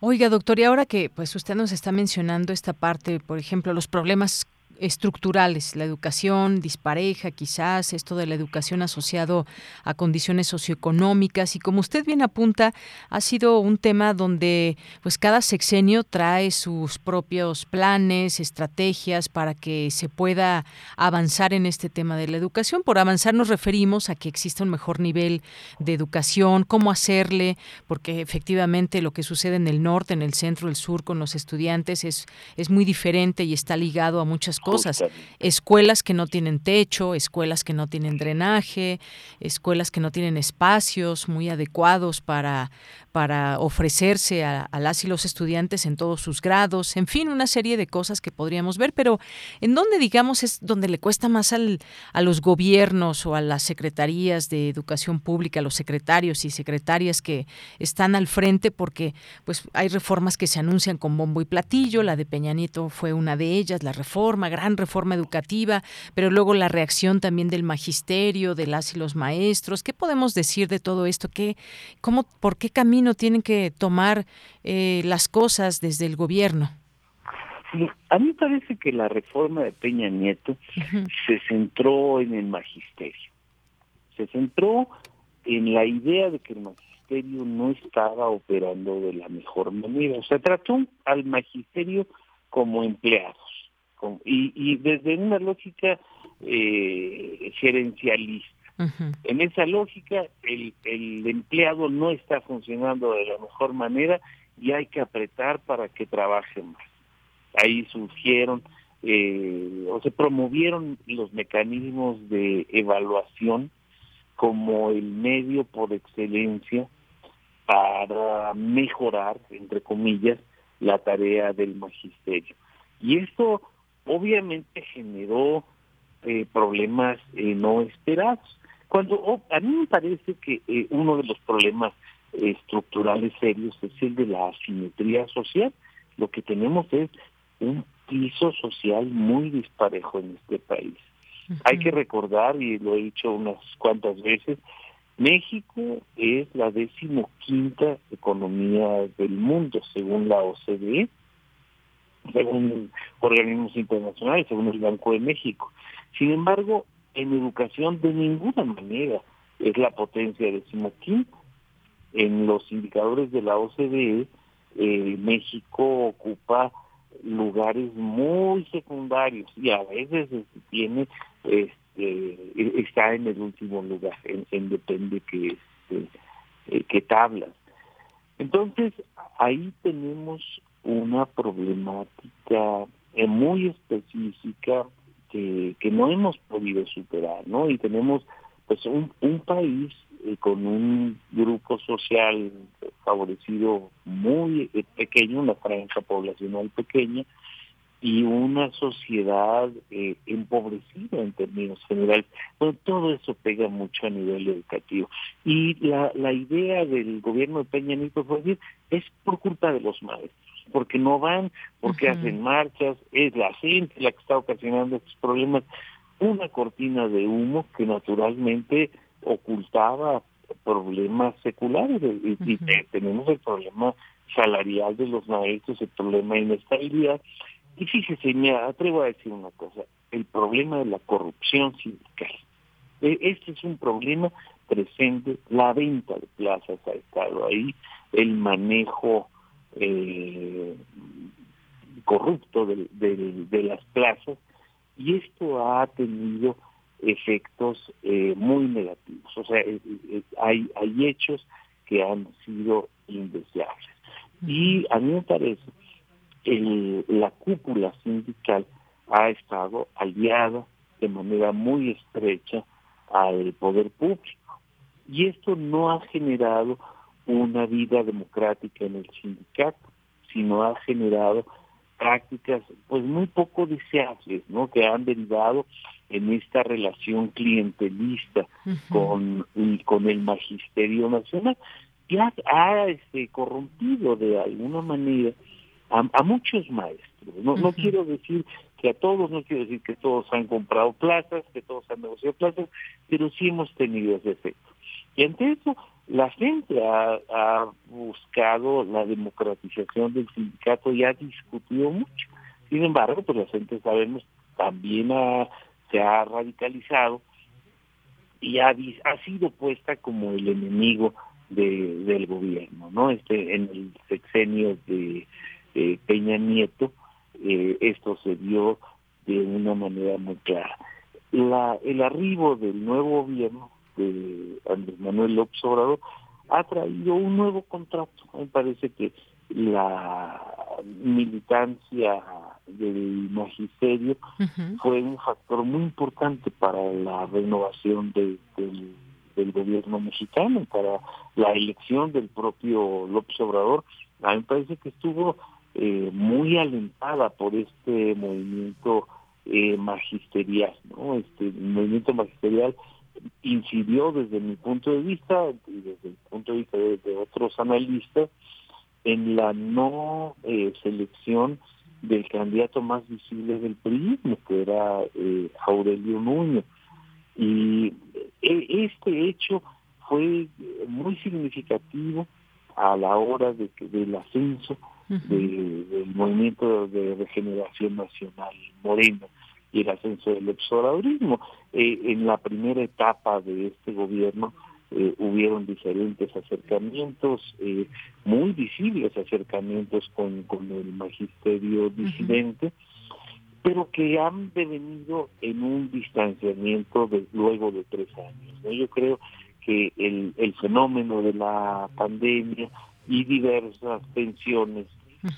Oiga, doctor, y ahora que pues usted nos está mencionando esta parte, por ejemplo, los problemas estructurales, la educación dispareja, quizás esto de la educación asociado a condiciones socioeconómicas y como usted bien apunta, ha sido un tema donde pues cada sexenio trae sus propios planes, estrategias para que se pueda avanzar en este tema de la educación. Por avanzar nos referimos a que exista un mejor nivel de educación, cómo hacerle, porque efectivamente lo que sucede en el norte, en el centro, el sur con los estudiantes es es muy diferente y está ligado a muchas cosas cosas. Escuelas que no tienen techo, escuelas que no tienen drenaje, escuelas que no tienen espacios muy adecuados para, para ofrecerse a, las y los estudiantes en todos sus grados, en fin, una serie de cosas que podríamos ver, pero en donde digamos es donde le cuesta más al, a los gobiernos o a las secretarías de educación pública, a los secretarios y secretarias que están al frente, porque pues hay reformas que se anuncian con bombo y platillo, la de Peña Nieto fue una de ellas, la reforma, gran reforma educativa, pero luego la reacción también del magisterio, de las y los maestros, ¿qué podemos decir de todo esto? ¿Qué, cómo, ¿Por qué camino tienen que tomar eh, las cosas desde el gobierno?
a mí parece que la reforma de Peña Nieto se centró en el magisterio. Se centró en la idea de que el magisterio no estaba operando de la mejor manera. O sea, trató al magisterio como empleados y, y desde una lógica eh, gerencialista. En esa lógica, el, el empleado no está funcionando de la mejor manera y hay que apretar para que trabaje más. Ahí surgieron eh, o se promovieron los mecanismos de evaluación como el medio por excelencia para mejorar, entre comillas, la tarea del magisterio. Y esto obviamente generó eh, problemas eh, no esperados. Cuando oh, a mí me parece que eh, uno de los problemas estructurales serios es el de la asimetría social. Lo que tenemos es un piso social muy disparejo en este país. Hay que recordar, y lo he dicho unas cuantas veces, México es la decimoquinta economía del mundo, según la OCDE, según organismos internacionales, según el Banco de México. Sin embargo, en educación de ninguna manera es la potencia decimoquinta. En los indicadores de la OCDE, eh, México ocupa lugares muy secundarios y a veces este, tiene este, está en el último lugar, en, depende que este, eh, que tablas. Entonces ahí tenemos una problemática eh, muy específica que, no hemos podido superar, ¿no? Y tenemos pues un, un país eh, con un grupo social favorecido muy eh, pequeño, una franja poblacional pequeña, y una sociedad eh, empobrecida en términos generales. Bueno, todo eso pega mucho a nivel educativo. Y la, la idea del gobierno de Peña Nieto fue decir, es por culpa de los maestros porque no van, porque hacen marchas, es la gente la que está ocasionando estos problemas. Una cortina de humo que naturalmente ocultaba problemas seculares y, tenemos el problema salarial de los maestros, el problema de inestabilidad. Y fíjese, me atrevo a decir una cosa, el problema de la corrupción sindical. E, este es un problema presente, la venta de plazas ha estado ahí, el manejo eh, corrupto de, de, las plazas y esto ha tenido efectos eh, muy negativos. O sea, eh, eh, hay, hay hechos que han sido indeseables. Y a mí me parece que la cúpula sindical ha estado aliada de manera muy estrecha al poder público. Y esto no ha generado una vida democrática en el sindicato, sino ha generado prácticas pues muy poco deseables, ¿no? Que han derivado en esta relación clientelista con, con el magisterio nacional que ha, este, corrompido de alguna manera a, muchos maestros. No, no quiero decir que a todos, no quiero decir que todos han comprado plazas, que todos han negociado plazas, pero sí hemos tenido ese efecto. Y ante eso, la gente ha, buscado la democratización del sindicato y ha discutido mucho. Sin embargo, pues la gente sabemos también se ha radicalizado y ha, ha sido puesta como el enemigo de, del gobierno, ¿no? Este en el sexenio de Peña Nieto eh, esto se dio de una manera muy clara. La, el arribo del nuevo gobierno de Andrés Manuel López Obrador ha traído un nuevo contrato. Me parece que la militancia del magisterio fue un factor muy importante para la renovación del, del gobierno mexicano, para la elección del propio López Obrador. A mí me parece que estuvo eh, muy alentada por este movimiento eh, magisterial, ¿no? Este movimiento magisterial incidió desde mi punto de vista y desde el punto de vista de, otros analistas en la no eh, selección del candidato más visible del PRI, que era eh, Aurelio Nuño. Y este hecho fue muy significativo a la hora de que, del ascenso del movimiento de regeneración nacional moreno y el ascenso del observadorismo. Eh, en la primera etapa de este gobierno eh, hubieron diferentes acercamientos, eh, muy visibles acercamientos con, con el magisterio disidente, pero que han devenido en un distanciamiento de, luego de tres años. Yo creo que el, el fenómeno de la pandemia y diversas tensiones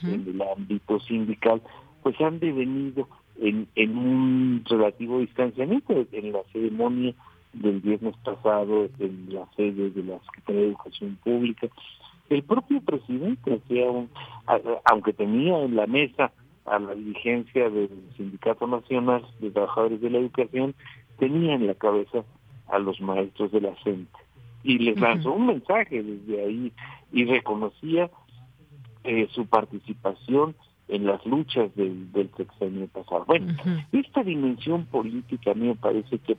en el ámbito sindical, pues han devenido en, en un relativo distanciamiento en la ceremonia del viernes pasado en la sede de la Secretaría de Educación Pública. El propio presidente, hacía un, aunque tenía en la mesa a la dirigencia del Sindicato Nacional de Trabajadores de la Educación, tenía en la cabeza a los maestros de la gente y les lanzó un mensaje desde ahí y reconocía eh, su participación en las luchas del, del sexenio pasado. Bueno, esta dimensión política a mí me parece que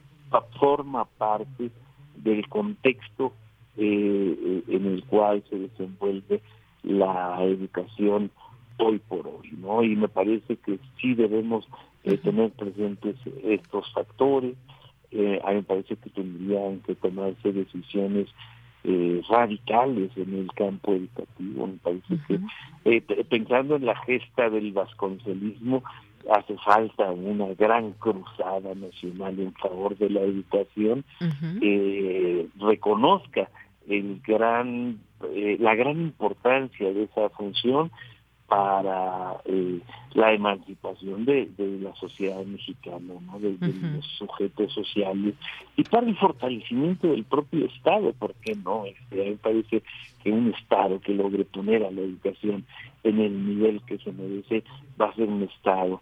forma parte del contexto eh, en el cual se desenvuelve la educación hoy por hoy, ¿no? Y me parece que sí debemos eh, tener presentes estos factores. Eh, a mí me parece que tendrían que tomarse decisiones eh, radicales en el campo educativo. Me parece que, eh, pensando en la gesta del vasconcelismo, hace falta una gran cruzada nacional en favor de la educación, que reconozca el gran, eh, la gran importancia de esa función para eh, la emancipación de, la sociedad mexicana, ¿no? de, los sujetos sociales y para el fortalecimiento del propio Estado, ¿por qué no? Este, a mí me parece que un Estado que logre poner a la educación en el nivel que se merece va a ser un Estado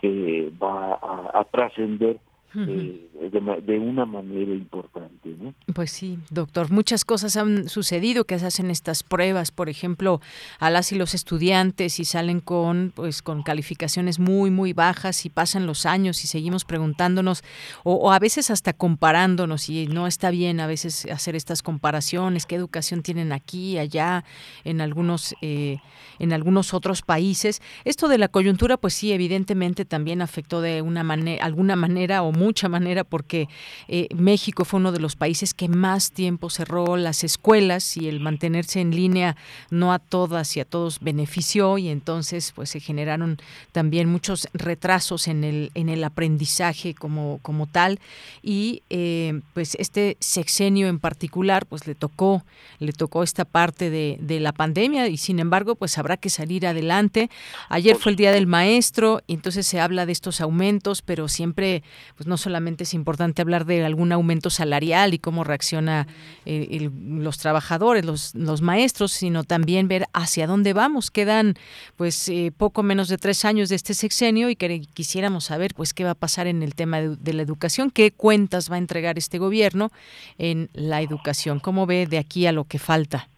que va a trascender eh, de, una manera importante. ¿no?
Pues sí, doctor, muchas cosas han sucedido que se hacen estas pruebas, por ejemplo, a las y los estudiantes y salen con pues con calificaciones muy muy bajas y pasan los años y seguimos preguntándonos o, a veces hasta comparándonos y no está bien a veces hacer estas comparaciones, qué educación tienen aquí, allá, en algunos eh, en algunos otros países. Esto de la coyuntura, pues sí, evidentemente también afectó de una manera, alguna manera o muy mucha manera porque eh, México fue uno de los países que más tiempo cerró las escuelas y el mantenerse en línea no a todas y a todos benefició y entonces pues se generaron también muchos retrasos en el en el aprendizaje como como tal. Y eh, pues este sexenio en particular pues le tocó le tocó esta parte de, la pandemia y sin embargo pues habrá que salir adelante. Ayer fue el día del maestro y entonces se habla de estos aumentos pero siempre pues no solamente es importante hablar de algún aumento salarial y cómo reacciona eh, los trabajadores los, los maestros sino también ver hacia dónde vamos. Quedan pues eh, poco menos de tres años de este sexenio y que quisiéramos saber pues qué va a pasar en el tema de, de la educación qué cuentas va a entregar este gobierno en la educación. Cómo ve de aquí a lo que falta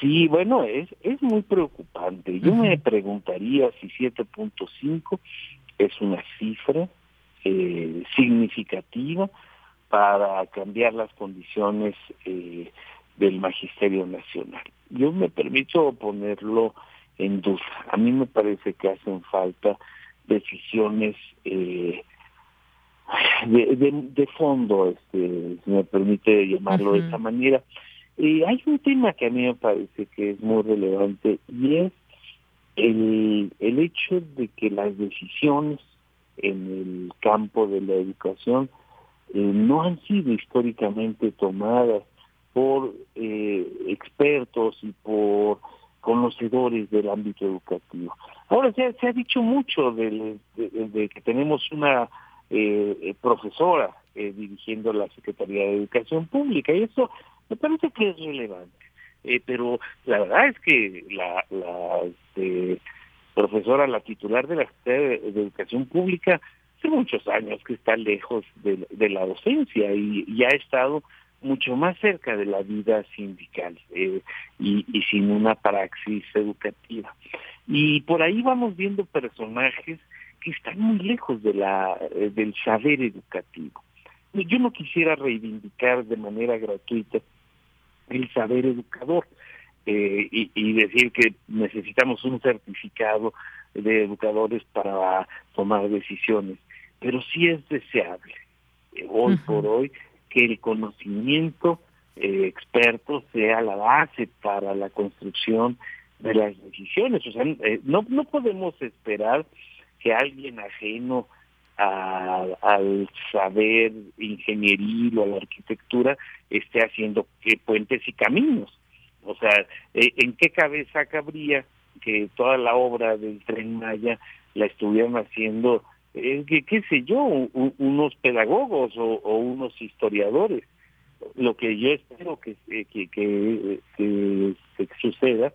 Sí, bueno, es, es muy preocupante. Yo me preguntaría si 7.5 es una cifra eh, significativa para cambiar las condiciones eh, del magisterio nacional. Yo me permito ponerlo en duda. A mí me parece que hacen falta decisiones eh, de, de, fondo, este, si me permite llamarlo de esa manera. Y hay un tema que a mí me parece que es muy relevante y es el, el hecho de que las decisiones en el campo de la educación eh, no han sido históricamente tomadas por eh, expertos y por conocedores del ámbito educativo. Ahora se, se ha dicho mucho de, de, que tenemos una eh, profesora dirigiendo la Secretaría de Educación Pública y eso me parece que es relevante. Eh, pero la verdad es que la, la este, profesora, la titular de la Secretaría de, Educación Pública, hace muchos años que está lejos de, la docencia y, ya ha estado mucho más cerca de la vida sindical eh, y, y, sin una praxis educativa. Y por ahí vamos viendo personajes que están muy lejos de la, eh, del saber educativo. Yo no quisiera reivindicar de manera gratuita el saber educador eh, y, decir que necesitamos un certificado de educadores para tomar decisiones, pero sí es deseable eh, hoy por hoy que el conocimiento eh, experto sea la base para la construcción de las decisiones. O sea, no, no podemos esperar que alguien ajeno al saber ingenieril o a la arquitectura esté haciendo que puentes y caminos. O sea, eh, ¿en qué cabeza cabría que toda la obra del tren Maya la estuvieran haciendo, eh, que, qué sé yo, unos pedagogos o, unos historiadores? Lo que yo espero que, eh, que suceda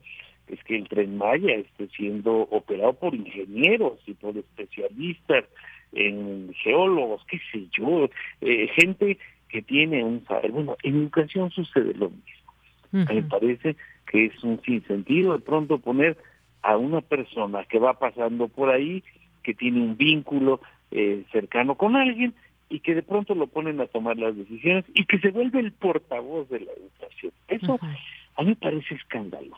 es que el tren Maya esté siendo operado por ingenieros y por especialistas en geólogos, qué sé yo, eh, gente que tiene un saber. Bueno, en educación sucede lo mismo. Me parece que es un sinsentido de pronto poner a una persona que va pasando por ahí, que tiene un vínculo eh, cercano con alguien y que de pronto lo ponen a tomar las decisiones y que se vuelve el portavoz de la educación. Eso a mí me parece escandaloso.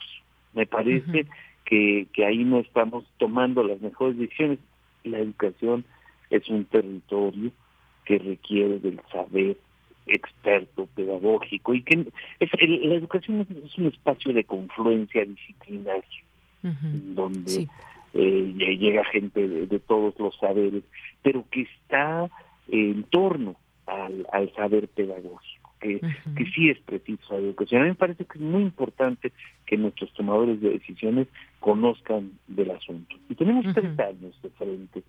Me parece que, que ahí no estamos tomando las mejores decisiones. La educación es un territorio que requiere del saber experto pedagógico y que es, la educación es un espacio de confluencia disciplinaria donde eh, llega gente de, todos los saberes pero que está en torno al, al saber pedagógico que, que sí es preciso la educación. A mí me parece que es muy importante que nuestros tomadores de decisiones conozcan del asunto. Y tenemos tres años de frente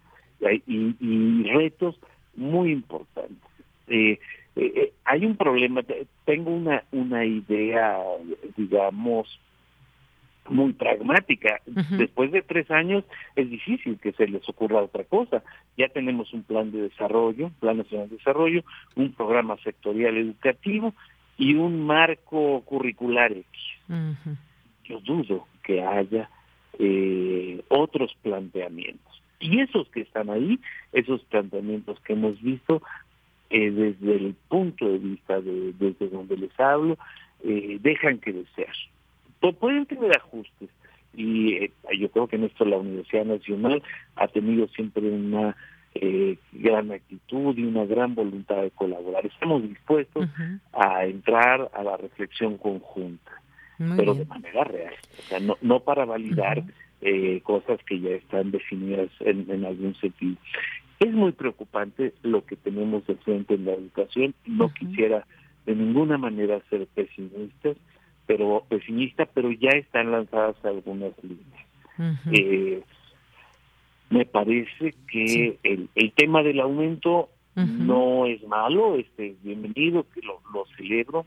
y, y retos muy importantes. Eh, eh, eh, hay un problema, tengo una, una idea, digamos, muy pragmática. Después de tres años es difícil que se les ocurra otra cosa. Ya tenemos un plan de desarrollo, plan nacional de desarrollo, un programa sectorial educativo y un marco curricular X. Yo dudo que haya otros planteamientos. Y esos que están ahí, esos planteamientos que hemos visto eh, desde el punto de vista de, desde donde les hablo, eh, dejan que desear. pueden tener ajustes y eh, yo creo que en esto la Universidad Nacional ha tenido siempre una gran actitud y una gran voluntad de colaborar. Estamos dispuestos a entrar a la reflexión conjunta, pero de manera real, o sea, no, no para validar eh, cosas que ya están definidas en, en algún sentido. Es muy preocupante lo que tenemos de frente en la educación. No quisiera de ninguna manera ser pesimista, pero pesimista, pero ya están lanzadas algunas líneas. eh, me parece que el, el tema del aumento no es malo, este bienvenido, que lo, lo celebro,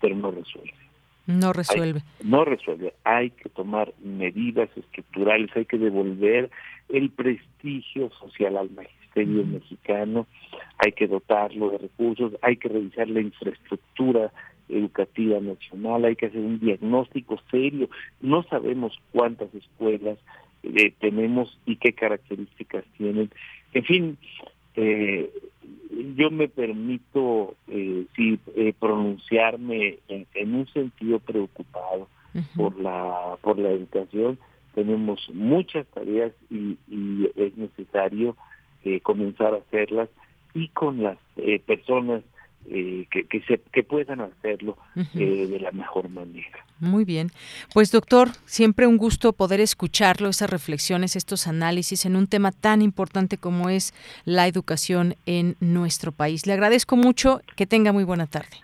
pero no resuelve.
No resuelve.
no resuelve. Hay que tomar medidas estructurales, hay que devolver el prestigio social al magisterio mexicano, hay que dotarlo de recursos, hay que revisar la infraestructura educativa nacional, hay que hacer un diagnóstico serio. No sabemos cuántas escuelas eh, tenemos y qué características tienen. En fin, eh, yo me permito eh, sí, eh, pronunciarme en, un sentido preocupado por la por la educación. Tenemos muchas tareas y, y es necesario eh, comenzar a hacerlas y con las eh, personas eh, que, que, se, que puedan hacerlo eh, de la mejor manera.
Muy bien. Pues doctor, siempre un gusto poder escucharlo, esas reflexiones, estos análisis en un tema tan importante como es la educación en nuestro país. Le agradezco mucho, que tenga muy buena tarde.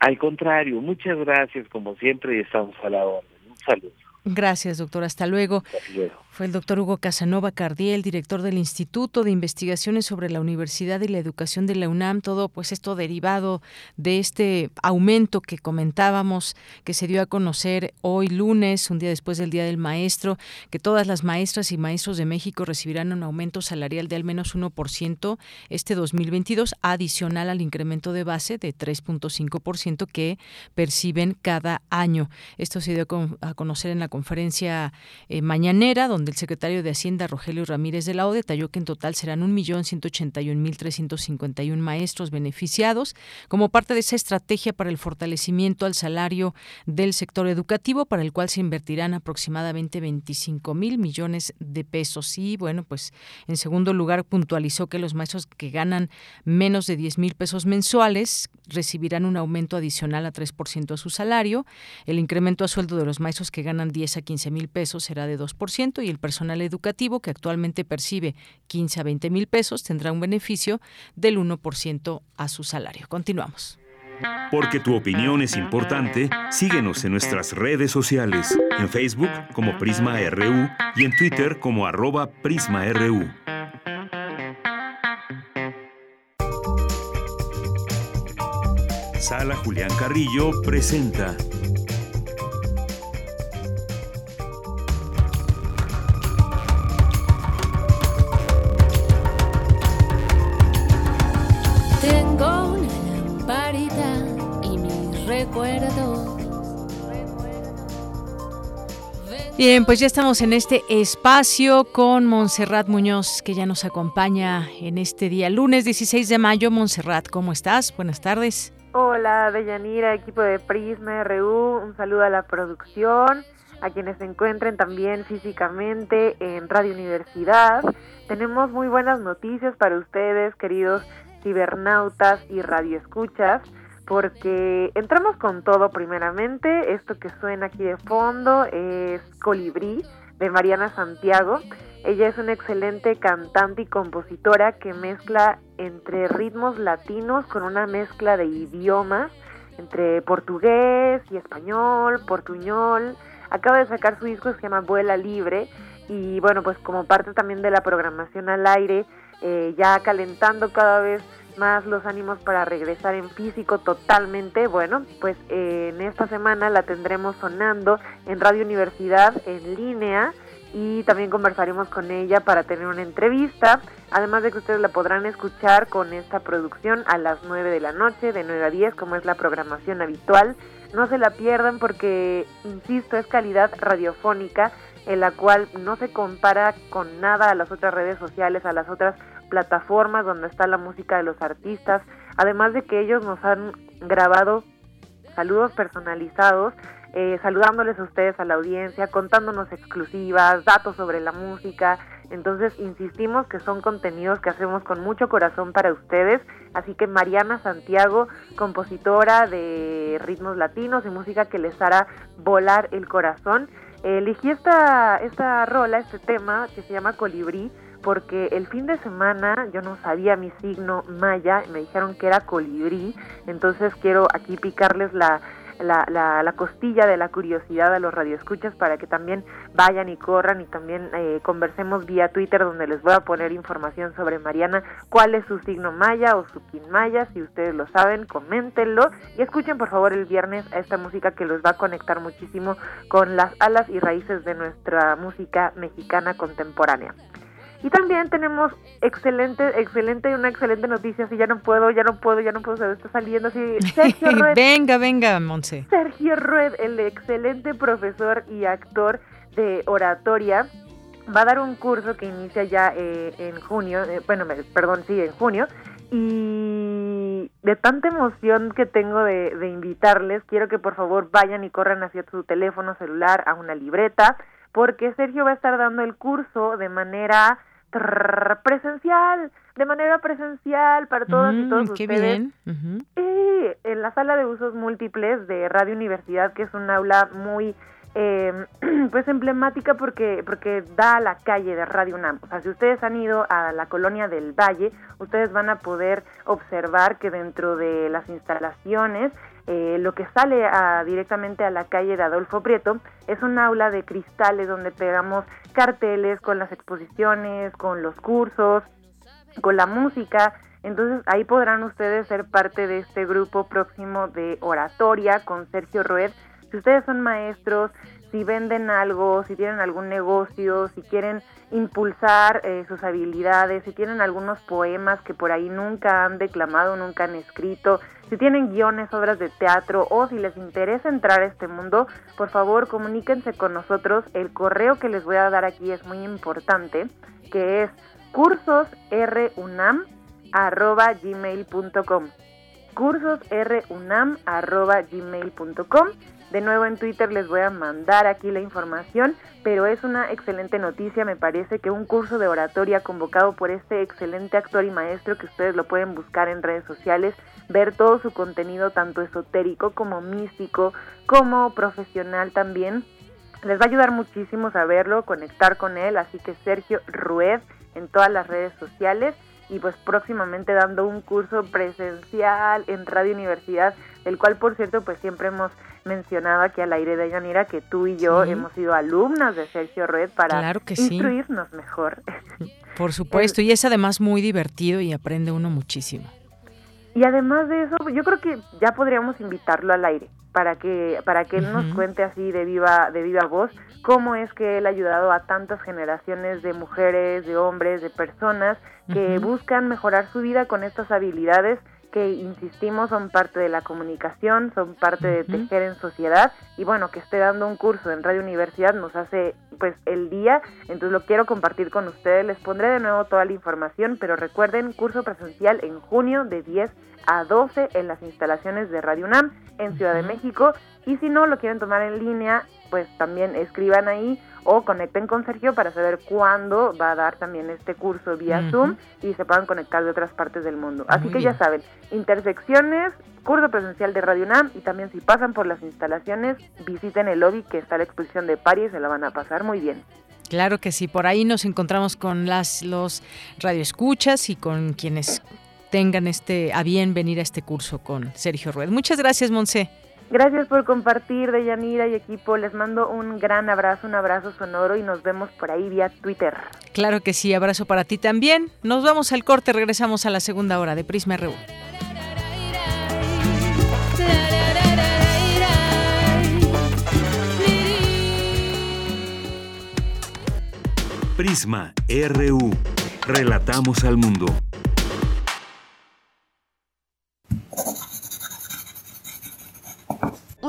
Al contrario, muchas gracias como siempre y estamos a la orden. Un saludo.
Gracias, doctor. Hasta luego.
Hasta luego.
Fue el doctor Hugo Casanova Cardiel, director del Instituto de Investigaciones sobre la Universidad y la Educación de la UNAM. Todo, pues, esto derivado de este aumento que comentábamos, que se dio a conocer hoy lunes, un día después del Día del Maestro, que todas las maestras y maestros de México recibirán un aumento salarial de al menos 1% este 2022, adicional al incremento de base de 3.5% que perciben cada año. Esto se dio a conocer en la conferencia eh, mañanera, donde el secretario de Hacienda, Rogelio Ramírez de la O, detalló que en total serán 1.181.351 maestros beneficiados como parte de esa estrategia para el fortalecimiento al salario del sector educativo, para el cual se invertirán aproximadamente 25 mil millones de pesos. Y bueno, pues en segundo lugar puntualizó que los maestros que ganan menos de 10 mil pesos mensuales recibirán un aumento adicional a 3% a su salario. El incremento a sueldo de los maestros que ganan 10 a 15 mil pesos será de 2% y el personal educativo que actualmente percibe 15 a 20 mil pesos tendrá un beneficio del 1% a su salario. Continuamos.
Porque tu opinión es importante, síguenos en nuestras redes sociales, en Facebook como Prisma RU y en Twitter como arroba PrismaRU. Sala Julián Carrillo presenta
Tengo una lamparita y mis recuerdos.
Bien, pues ya estamos en este espacio con Montserrat Muñoz, que ya nos acompaña en este día, lunes 16 de mayo. Montserrat, ¿cómo estás? Buenas tardes.
Hola, Deyanira, equipo de Prisma RU, un saludo a la producción, a quienes se encuentren también físicamente en Radio Universidad. Tenemos muy buenas noticias para ustedes, queridos cibernautas y radioescuchas, porque entramos con todo primeramente. Esto que suena aquí de fondo es Colibrí de Mariana Santiago. Ella es una excelente cantante y compositora que mezcla entre ritmos latinos con una mezcla de idiomas, entre portugués y español, portuñol. Acaba de sacar su disco que se llama Vuela Libre y bueno, pues como parte también de la programación al aire, eh, ya calentando cada vez más los ánimos para regresar en físico totalmente, bueno, pues eh, en esta semana la tendremos sonando en Radio Universidad en línea y también conversaremos con ella para tener una entrevista, además de que ustedes la podrán escuchar con esta producción a las 9 de la noche, de 9 a 10, como es la programación habitual. No se la pierdan porque, insisto, es calidad radiofónica en la cual no se compara con nada a las otras redes sociales, a las otras plataformas donde está la música de los artistas, además de que ellos nos han grabado saludos personalizados eh, saludándoles a ustedes, a la audiencia, contándonos exclusivas, datos sobre la música. Entonces, insistimos que son contenidos que hacemos con mucho corazón para ustedes. Así que Mariana Santiago, compositora de ritmos latinos y música que les hará volar el corazón, elegí esta, esta rola, este tema que se llama Colibrí, porque el fin de semana yo no sabía mi signo maya, me dijeron que era colibrí, entonces quiero aquí picarles la, la, la, costilla de la curiosidad a los radioescuchas para que también vayan y corran y también eh, conversemos vía Twitter donde les voy a poner información sobre Mariana, cuál es su signo maya o su kin maya, si ustedes lo saben, coméntenlo y escuchen por favor el viernes a esta música que los va a conectar muchísimo con las alas y raíces de nuestra música mexicana contemporánea. Y también tenemos excelente, excelente, una excelente noticia. Si ya no puedo, ya no puedo, ya no puedo, se está saliendo así.
Sergio Rued. venga, venga, Monse.
Sergio Rued, el excelente profesor y actor de oratoria, va a dar un curso que inicia ya eh, en junio, eh, bueno, perdón, sí, en junio. Y de tanta emoción que tengo de, de invitarles, quiero que por favor vayan y corran hacia su teléfono celular, a una libreta, porque Sergio va a estar dando el curso de manera presencial, de manera presencial para todos y todos
mm, qué
ustedes.
Bien.
Y en la sala de usos múltiples de Radio Universidad, que es un aula muy eh, pues emblemática porque porque da a la calle de Radio UNAM. O sea, si ustedes han ido a la colonia del Valle, ustedes van a poder observar que dentro de las instalaciones eh, lo que sale directamente a la calle de Adolfo Prieto es un aula de cristales donde pegamos carteles con las exposiciones, con los cursos, con la música. Entonces ahí podrán ustedes ser parte de este grupo próximo de oratoria con Sergio Rued. Si ustedes son maestros, si venden algo, si tienen algún negocio, si quieren impulsar eh, sus habilidades, si tienen algunos poemas que por ahí nunca han declamado, nunca han escrito, si tienen guiones, obras de teatro o si les interesa entrar a este mundo, por favor comuníquense con nosotros. El correo que les voy a dar aquí es muy importante, que es cursosrunam.gmail.com cursosrunam.gmail.com de nuevo en Twitter les voy a mandar aquí la información, pero es una excelente noticia, me parece que un curso de oratoria convocado por este excelente actor y maestro que ustedes lo pueden buscar en redes sociales, ver todo su contenido tanto esotérico como místico, como profesional también. Les va a ayudar muchísimo saberlo, conectar con él, así que Sergio Rued en todas las redes sociales y pues próximamente dando un curso presencial en Radio Universidad, el cual por cierto pues siempre hemos mencionado aquí al aire de Yanira que tú y yo hemos sido alumnas de Sergio Red para instruirnos mejor.
Por supuesto, y es además muy divertido y aprende uno muchísimo.
Y además de eso, yo creo que ya podríamos invitarlo al aire para que para que él nos cuente así de viva de viva voz cómo es que él ha ayudado a tantas generaciones de mujeres, de hombres, de personas que buscan mejorar su vida con estas habilidades que insistimos son parte de la comunicación, son parte de tejer en sociedad. Y bueno, que esté dando un curso en Radio Universidad nos hace pues el día, entonces lo quiero compartir con ustedes, les pondré de nuevo toda la información, pero recuerden, curso presencial en junio de 10 a 12 en las instalaciones de Radio UNAM en Ciudad de México. Y si no lo quieren tomar en línea, pues también escriban ahí o conecten con Sergio para saber cuándo va a dar también este curso vía Zoom y se puedan conectar de otras partes del mundo. Así que ya saben, intersecciones, curso presencial de Radio UNAM y también si pasan por las instalaciones, visiten el lobby que está la exposición de Pari y se la van a pasar muy bien.
Claro que sí, por ahí nos encontramos con las los radioescuchas y con quienes tengan este a bien venir a este curso con Sergio Rued. Muchas gracias, Monse.
Gracias por compartir, Deyanira y equipo. Les mando un gran abrazo, un abrazo sonoro y nos vemos por ahí vía Twitter.
Claro que sí, abrazo para ti también. Nos vamos al corte, regresamos a la segunda hora de Prisma RU.
Prisma RU. Relatamos al mundo.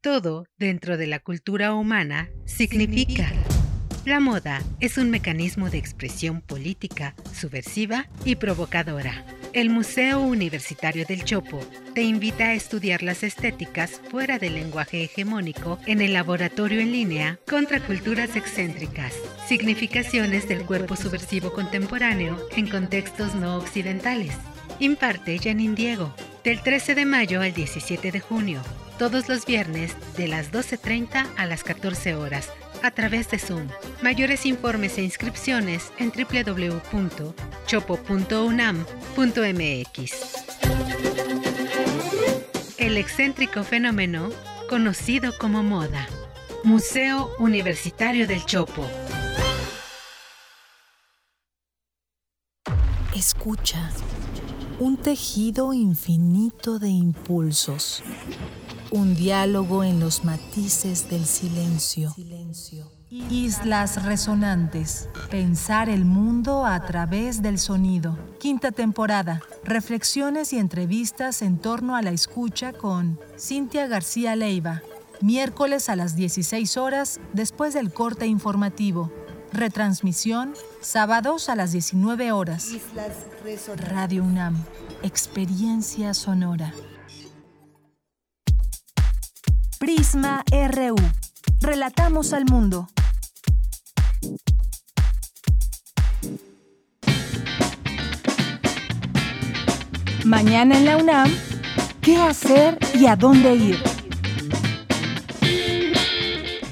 Todo dentro de la cultura humana significa. La moda es un mecanismo de expresión política, subversiva y provocadora. El Museo Universitario del Chopo te invita a estudiar las estéticas fuera del lenguaje hegemónico en el laboratorio en línea contra culturas excéntricas, significaciones del cuerpo subversivo contemporáneo en contextos no occidentales. Imparte Janine Diego, del 13 de mayo al 17 de junio, todos los viernes de las 12.30 a las 14 horas, a través de Zoom. Mayores informes e inscripciones en www.chopo.unam.mx. El excéntrico fenómeno conocido como moda. Museo Universitario del Chopo.
Escucha. Un tejido infinito de impulsos. Un diálogo en los matices del silencio.
Islas Resonantes. Pensar el mundo a través del sonido. Quinta temporada. Reflexiones y entrevistas en torno a la escucha con Cintia García Leiva. Miércoles a las 16 horas después del corte informativo. Retransmisión sábados a las 19 horas. Radio UNAM. Experiencia sonora. Prisma RU. Relatamos al mundo. Mañana en la UNAM, ¿qué hacer y a dónde ir?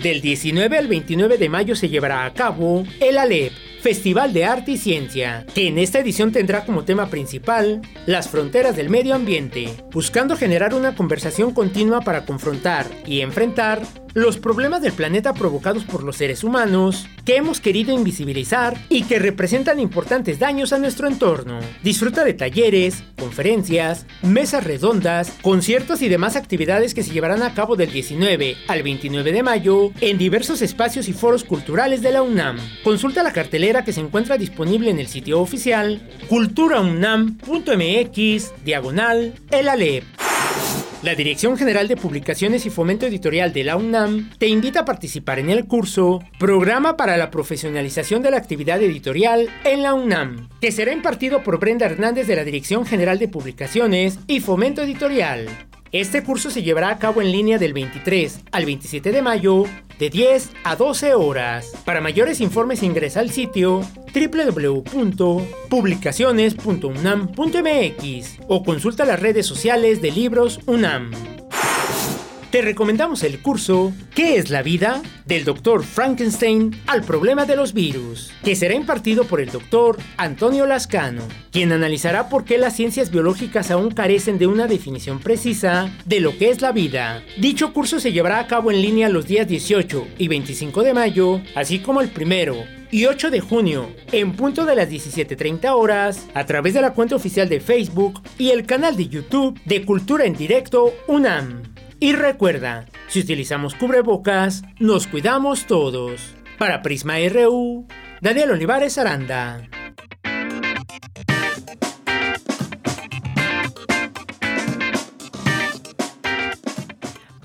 Del 19 al 29 de mayo se llevará a cabo el ALEP, Festival de Arte y Ciencia, que en esta edición tendrá como tema principal las fronteras del medio ambiente, buscando generar una conversación continua para confrontar y enfrentar los problemas del planeta provocados por los seres humanos que hemos querido invisibilizar y que representan importantes daños a nuestro entorno. Disfruta de talleres, conferencias, mesas redondas, conciertos y demás actividades que se llevarán a cabo del 19 al 29 de mayo en diversos espacios y foros culturales de la UNAM. Consulta la cartelera que se encuentra disponible en el sitio oficial culturaunam.mx diagonal el ALEP. La Dirección General de Publicaciones y Fomento Editorial de la UNAM te invita a participar en el curso Programa para la Profesionalización de la Actividad Editorial en la UNAM, que será impartido por Brenda Hernández de la Dirección General de Publicaciones y Fomento Editorial. Este curso se llevará a cabo en línea del 23 al 27 de mayo de 10 a 12 horas. Para mayores informes ingresa al sitio www.publicaciones.unam.mx o consulta las redes sociales de Libros UNAM. Te recomendamos el curso ¿Qué es la vida? del Dr. Frankenstein al problema de los virus, que será impartido por el Dr. Antonio Lascano, quien analizará por qué las ciencias biológicas aún carecen de una definición precisa de lo que es la vida. Dicho curso se llevará a cabo en línea los días 18 y 25 de mayo, así como el primero y 8 de junio, en punto de las 17.30 horas, a través de la cuenta oficial de Facebook y el canal de YouTube de Cultura en Directo UNAM. Y recuerda, si utilizamos cubrebocas, nos cuidamos todos. Para Prisma RU, Daniel Olivares Aranda.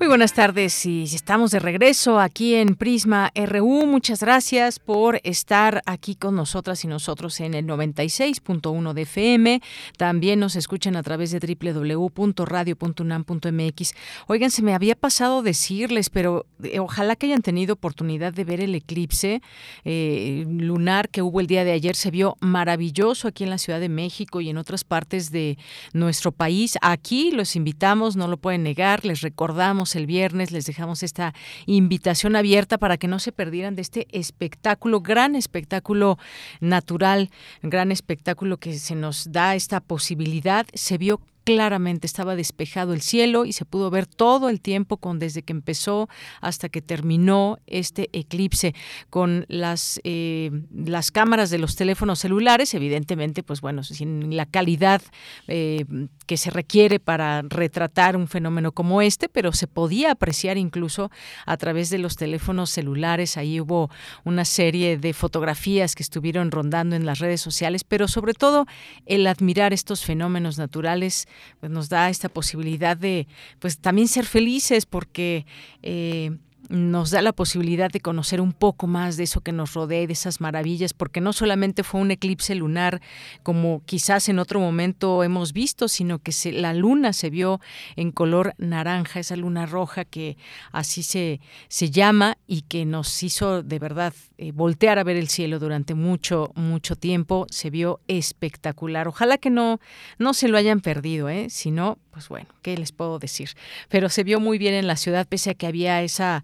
Muy buenas tardes y estamos de regreso aquí en Prisma RU. Muchas gracias por estar aquí con nosotras y nosotros en el 96.1 de FM. También nos escuchan a través de www.radio.unam.mx. Oigan, se me había pasado decirles, pero eh, ojalá que hayan tenido oportunidad de ver el eclipse eh, lunar que hubo el día de ayer. Se vio maravilloso aquí en la Ciudad de México y en otras partes de nuestro país. Aquí los invitamos, no lo pueden negar, les recordamos el viernes, les dejamos esta invitación abierta para que no se perdieran de este espectáculo, gran espectáculo natural, gran espectáculo que se nos da esta posibilidad. Se vio claramente estaba despejado el cielo y se pudo ver todo el tiempo con desde que empezó hasta que terminó este eclipse. Con las eh, las cámaras de los teléfonos celulares evidentemente pues bueno sin la calidad eh, que se requiere para retratar un fenómeno como este pero se podía apreciar incluso a través de los teléfonos celulares. Ahí hubo una serie de fotografías que estuvieron rondando en las redes sociales pero sobre todo el admirar estos fenómenos naturales pues nos da esta posibilidad de pues también ser felices porque eh, nos da la posibilidad de conocer un poco más de eso que nos rodea y de esas maravillas, porque no solamente fue un eclipse lunar como quizás en otro momento hemos visto, sino que se, la luna se vio en color naranja, esa luna roja que así se, se llama y que nos hizo de verdad eh, voltear a ver el cielo durante mucho, mucho tiempo, se vio espectacular. Ojalá que no, no se lo hayan perdido, ¿eh? si no, pues bueno, ¿qué les puedo decir? Pero se vio muy bien en la ciudad, pese a que había esa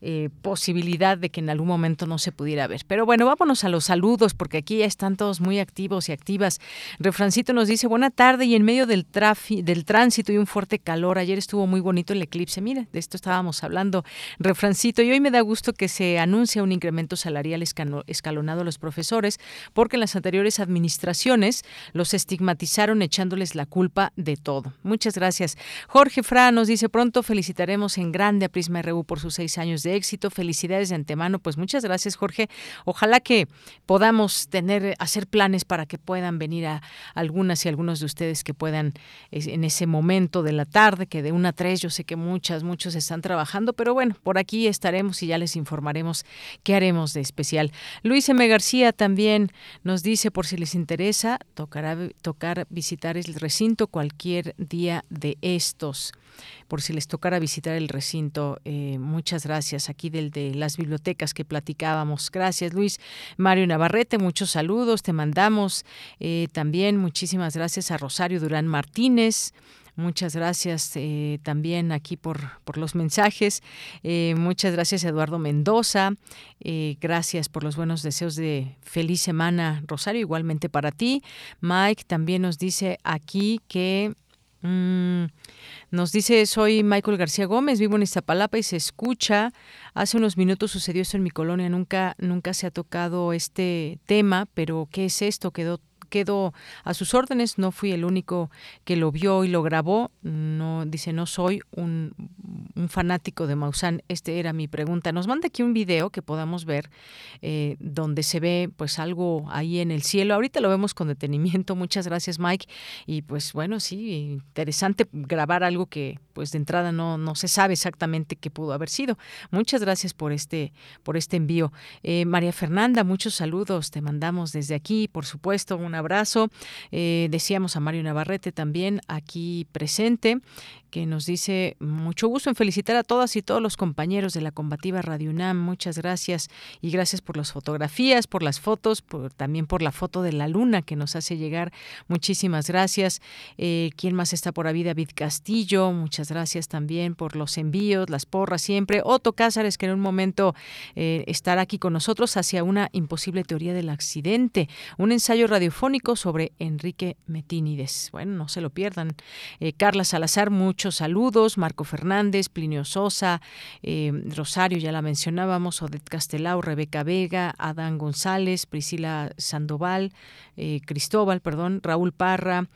eh, posibilidad de que en algún momento no se pudiera ver. Pero bueno, vámonos a los saludos, porque aquí ya están todos muy activos y activas. Refrancito nos dice, buena tarde y en medio del, del tránsito y un fuerte calor. Ayer estuvo muy bonito el eclipse. Mire, de esto estábamos hablando, Refrancito. Y hoy me da gusto que se anuncia un incremento salarial escalonado a los profesores, porque en las anteriores administraciones los estigmatizaron echándoles la culpa de todo. Muchas gracias. Jorge Fra nos dice, pronto felicitaremos en grande a Prisma RU por sus seis años de éxito. Felicidades de antemano. Pues muchas gracias, Jorge. Ojalá que podamos tener, hacer planes para que puedan venir a algunas y algunos de ustedes que puedan en ese momento de la tarde, que de una a tres, yo sé que muchas, muchos están trabajando, pero bueno, por aquí estaremos y ya les informaremos qué haremos de especial. Luis M. García también nos dice, por si les interesa, tocará tocar visitar el recinto cualquier día de estos por si les tocara visitar el recinto. Eh, muchas gracias aquí del de las bibliotecas que platicábamos. Gracias, Luis. Mario Navarrete, muchos saludos. Te mandamos eh, también muchísimas gracias a Rosario Durán Martínez. Muchas gracias eh, también aquí por, por los mensajes. Muchas gracias Eduardo Mendoza. Gracias por los buenos deseos de feliz semana, Rosario. Igualmente para ti. Mike también nos dice aquí que... mm, nos dice, soy Michael García Gómez, vivo en Iztapalapa y se escucha. Hace unos minutos sucedió esto en mi colonia, nunca, nunca se ha tocado este tema, pero ¿qué es esto? Quedó quedo a sus órdenes, no fui el único que lo vio y lo grabó, no dice no soy un, fanático de Maussan, este era mi pregunta. Nos manda aquí un video que podamos ver eh, donde se ve pues algo ahí en el cielo. Ahorita lo vemos con detenimiento. Muchas gracias Mike y pues bueno sí interesante grabar algo que pues de entrada no no se sabe exactamente qué pudo haber sido. Muchas gracias por este por este envío. Eh, María Fernanda, muchos saludos te mandamos desde aquí, por supuesto un abrazo. Eh, decíamos a Mario Navarrete también aquí presente que nos dice mucho gusto en felicitar a todas y todos los compañeros de la combativa Radio UNAM. Muchas gracias y gracias por las fotografías, por las fotos, también por la foto de la luna que nos hace llegar. Muchísimas gracias. Eh, ¿Quién más está por ahí? David Castillo. Muchas gracias también por los envíos, las porras siempre. Otto Cázares, que en un momento eh, estará aquí con nosotros hacia una imposible teoría del accidente. Un ensayo radiofónico sobre Enrique Metínides. Bueno, no se lo pierdan. Eh, Carla Salazar, muchos saludos. Marco Fernández, Plinio Sosa, eh, Rosario, ya la mencionábamos, Odette Castelao, Rebeca Vega, Adán González, Priscila Sandoval, eh, Cristóbal, perdón, Raúl Parra,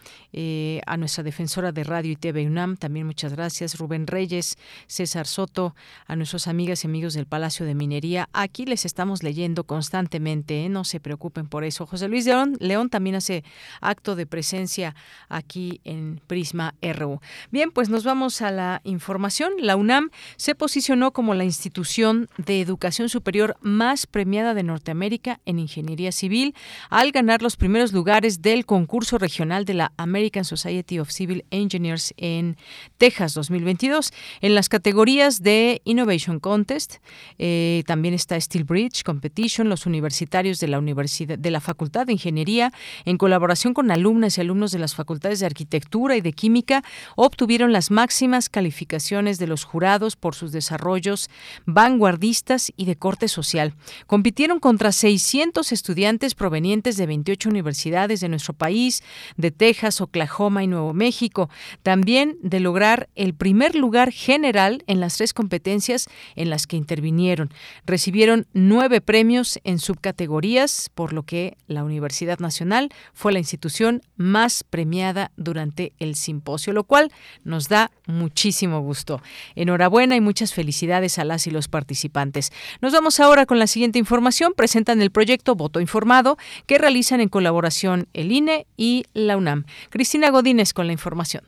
a nuestra defensora de Radio y TV UNAM, también muchas gracias, Rubén Reyes, César Soto, a nuestros amigas y amigos del Palacio de Minería. Aquí les estamos leyendo constantemente, no se preocupen por eso. José Luis León, León también hace acto de presencia aquí en Prisma RU. Bien, pues nos vamos a la información. La UNAM se posicionó como la institución de educación superior más premiada de Norteamérica en ingeniería civil al ganar los primeros lugares del concurso regional de la American Society of Civil Engineers en Texas 2022 en las categorías de Innovation Contest. eh, también está Steel Bridge Competition, los universitarios de la Universidad de la Facultad de Ingeniería, en colaboración con alumnas y alumnos de las facultades de Arquitectura y de Química, obtuvieron las máximas calificaciones de los jurados por sus desarrollos vanguardistas y de corte social. Compitieron contra 600 estudiantes provenientes de 28 universidades de nuestro país, de Texas, Oklahoma y Nuevo México, también de lograr el primer lugar general en las tres competencias en las que intervinieron. Recibieron nueve premios en subcategorías, por lo que la Universidad Nacional fue la institución más premiada durante el simposio, lo cual nos da muchísimo gusto. Enhorabuena y muchas felicidades a las y los participantes. Nos vamos ahora con la siguiente información. Presentan el proyecto Voto Informado que realizan en colaboración el INE y la UNAM. Cristina Godínez con la información.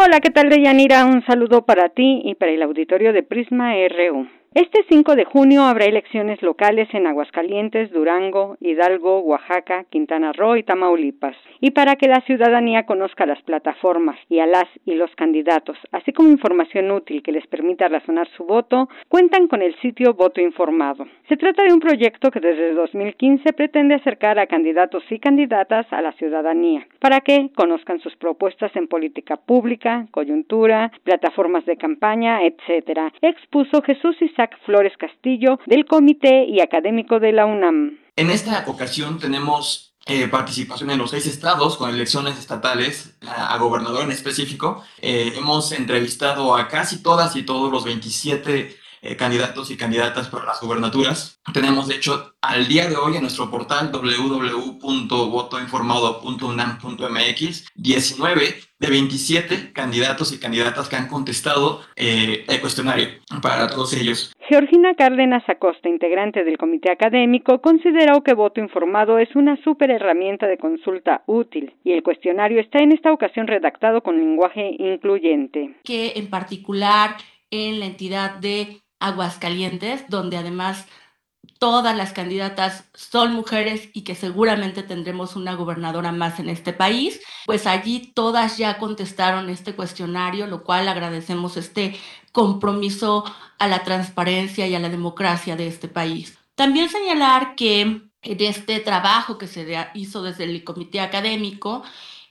Hola, ¿qué tal, Deyanira? Un saludo para ti y para el auditorio de Prisma RU. Este 5 de junio habrá elecciones locales en Aguascalientes, Durango, Hidalgo, Oaxaca, Quintana Roo y Tamaulipas. Y para que la ciudadanía conozca las plataformas y a las y los candidatos, así como información útil que les permita razonar su voto, cuentan con el sitio Voto Informado. Se trata de un proyecto que desde 2015 pretende acercar a candidatos y candidatas a la ciudadanía, para que conozcan sus propuestas en política pública, coyuntura, plataformas de campaña, etc. Expuso Jesús Flores Castillo del Comité y Académico de la UNAM.
En esta ocasión tenemos eh, participación en los seis estados con elecciones estatales a, a gobernador en específico. Eh, hemos entrevistado a casi todas y todos los 27 eh, candidatos y candidatas para las gubernaturas. Tenemos, de hecho, al día de hoy en nuestro portal www.votoinformado.unam.mx 19 de 27 candidatos y candidatas que han contestado eh, el cuestionario para todos ellos.
Georgina Cárdenas Acosta, integrante del comité académico, consideró que voto informado es una super herramienta de consulta útil y el cuestionario está en esta ocasión redactado con lenguaje incluyente.
Que en particular en la entidad de Aguascalientes, donde además todas las candidatas son mujeres y que seguramente tendremos una gobernadora más en este país, pues allí todas ya contestaron este cuestionario, lo cual agradecemos este compromiso a la transparencia y a la democracia de este país. También señalar que en este trabajo que se hizo desde el comité académico,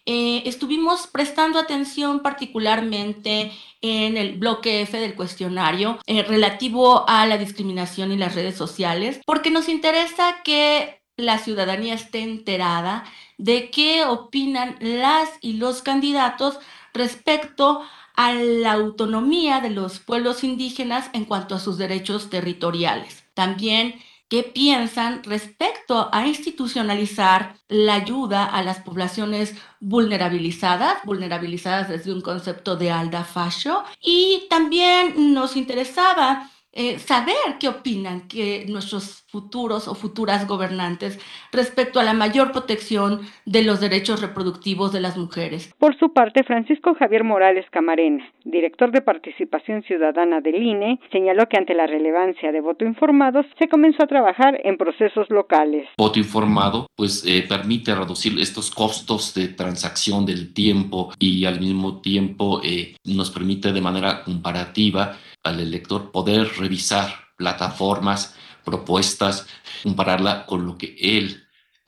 eh, estuvimos prestando atención particularmente en el bloque F del cuestionario eh, relativo a la discriminación y las redes sociales, porque nos interesa que la ciudadanía esté enterada de qué opinan las y los candidatos respecto a la autonomía de los pueblos indígenas en cuanto a sus derechos territoriales. También qué piensan respecto a institucionalizar la ayuda a las poblaciones vulnerabilizadas, vulnerabilizadas desde un concepto de alda fascio. Y también nos interesaba eh, saber qué opinan que nuestros futuros o futuras gobernantes respecto a la mayor protección de los derechos reproductivos de las mujeres.
Por su parte, Francisco Javier Morales Camarena, director de Participación Ciudadana del INE, señaló que ante la relevancia de voto informado se comenzó a trabajar en procesos locales.
Voto informado pues eh, permite reducir estos costos de transacción del tiempo y al mismo tiempo eh, nos permite de manera comparativa al elector poder revisar plataformas, propuestas, compararla con lo que él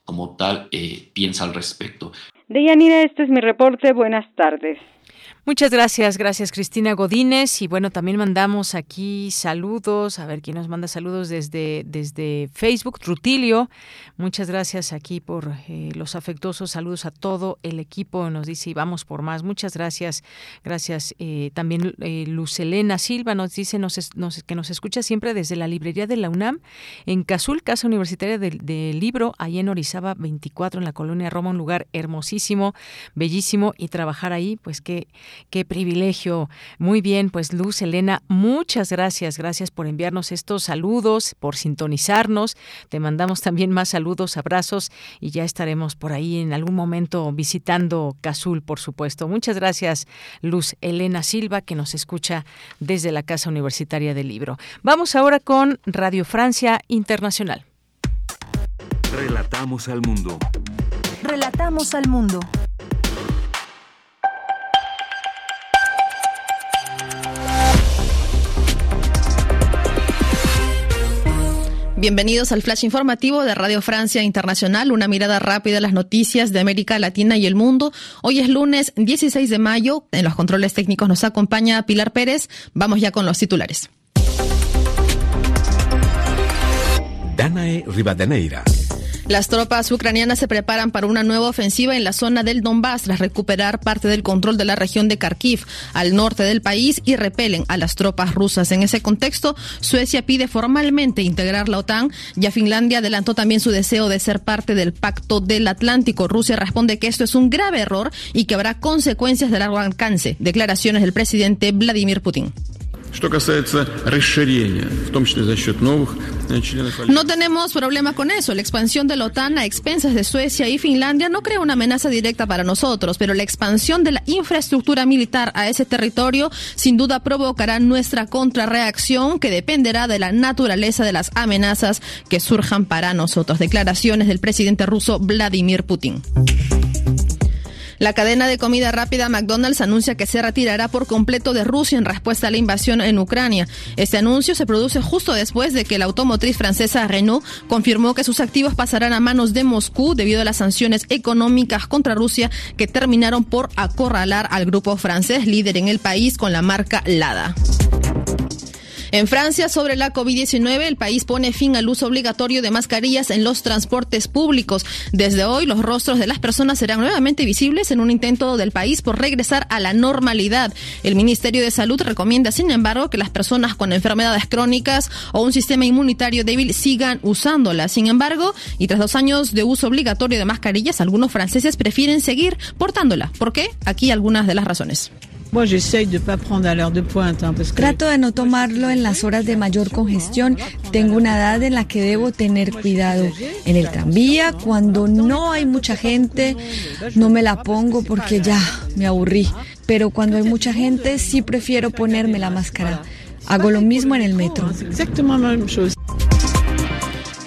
como tal eh, piensa al respecto.
Deyanira, este es mi reporte. Buenas tardes.
Muchas gracias, gracias Cristina Godínez. Y bueno, también mandamos aquí saludos, a ver quién nos manda saludos desde, desde Facebook, Trutilio. Muchas gracias aquí por eh, los afectuosos saludos a todo el equipo. Nos dice, y vamos por más. Muchas gracias. Gracias. Eh, también eh, Lucelena Silva nos dice nos, nos, que nos escucha siempre desde la librería de la UNAM en Cazul, Casa Universitaria del de Libro, ahí en Orizaba 24, en la colonia Roma, un lugar hermosísimo, bellísimo, y trabajar ahí, pues que Qué privilegio. Muy bien, pues Luz Elena, muchas gracias. Gracias por enviarnos estos saludos, por sintonizarnos. Te mandamos también más saludos, abrazos y ya estaremos por ahí en algún momento visitando Cazul, por supuesto. Muchas gracias, Luz Elena Silva, que nos escucha desde la Casa Universitaria del Libro. Vamos ahora con Radio Francia Internacional.
Relatamos al mundo.
Relatamos al mundo.
Bienvenidos al flash informativo de Radio Francia Internacional, una mirada rápida a las noticias de América Latina y el mundo. Hoy es lunes 16 de mayo. En los controles técnicos nos acompaña Pilar Pérez. Vamos ya con los titulares.
Danae Rivadeneira.
Las tropas ucranianas se preparan para una nueva ofensiva en la zona del Donbass tras recuperar parte del control de la región de Kharkiv al norte del país y repelen a las tropas rusas. En ese contexto, Suecia pide formalmente integrar la OTAN. Ya Finlandia adelantó también su deseo de ser parte del Pacto del Atlántico. Rusia responde que esto es un grave error y que habrá consecuencias de largo alcance. Declaraciones del presidente Vladimir Putin. No tenemos problema con eso. La expansión de la OTAN a expensas de Suecia y Finlandia no crea una amenaza directa para nosotros, pero la expansión de la infraestructura militar a ese territorio sin duda provocará nuestra contrarreacción que dependerá de la naturaleza de las amenazas que surjan para nosotros. Declaraciones del presidente ruso Vladimir Putin. La cadena de comida rápida McDonald's anuncia que se retirará por completo de Rusia en respuesta a la invasión en Ucrania. Este anuncio se produce justo después de que la automotriz francesa Renault confirmó que sus activos pasarán a manos de Moscú debido a las sanciones económicas contra Rusia que terminaron por acorralar al grupo francés líder en el país con la marca Lada. En Francia, sobre la COVID-19, el país pone fin al uso obligatorio de mascarillas en los transportes públicos. Desde hoy, los rostros de las personas serán nuevamente visibles en un intento del país por regresar a la normalidad. El Ministerio de Salud recomienda, sin embargo, que las personas con enfermedades crónicas o un sistema inmunitario débil sigan usándolas. Sin embargo, y tras dos años de uso obligatorio de mascarillas, algunos franceses prefieren seguir portándola. ¿Por qué? Aquí algunas de las razones.
Trato de no tomarlo en las horas de mayor congestión. Tengo una edad en la que debo tener cuidado. En el tranvía, cuando no hay mucha gente, no me la pongo porque ya me aburrí. Pero cuando hay mucha gente, sí prefiero ponerme la máscara. Hago lo mismo en el metro.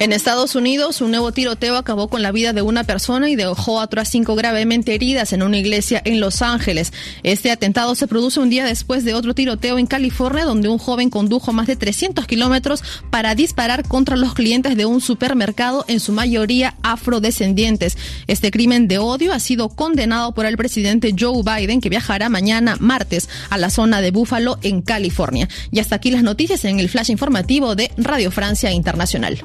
En Estados Unidos, un nuevo tiroteo acabó con la vida de una persona y dejó a otras cinco gravemente heridas en una iglesia en Los Ángeles. Este atentado se produce un día después de otro tiroteo en California, donde un joven condujo más de 300 kilómetros para disparar contra los clientes de un supermercado, en su mayoría afrodescendientes. Este crimen de odio ha sido condenado por el presidente Joe Biden, que viajará mañana martes a la zona de Buffalo, en California. Y hasta aquí las noticias en el flash informativo de Radio Francia Internacional.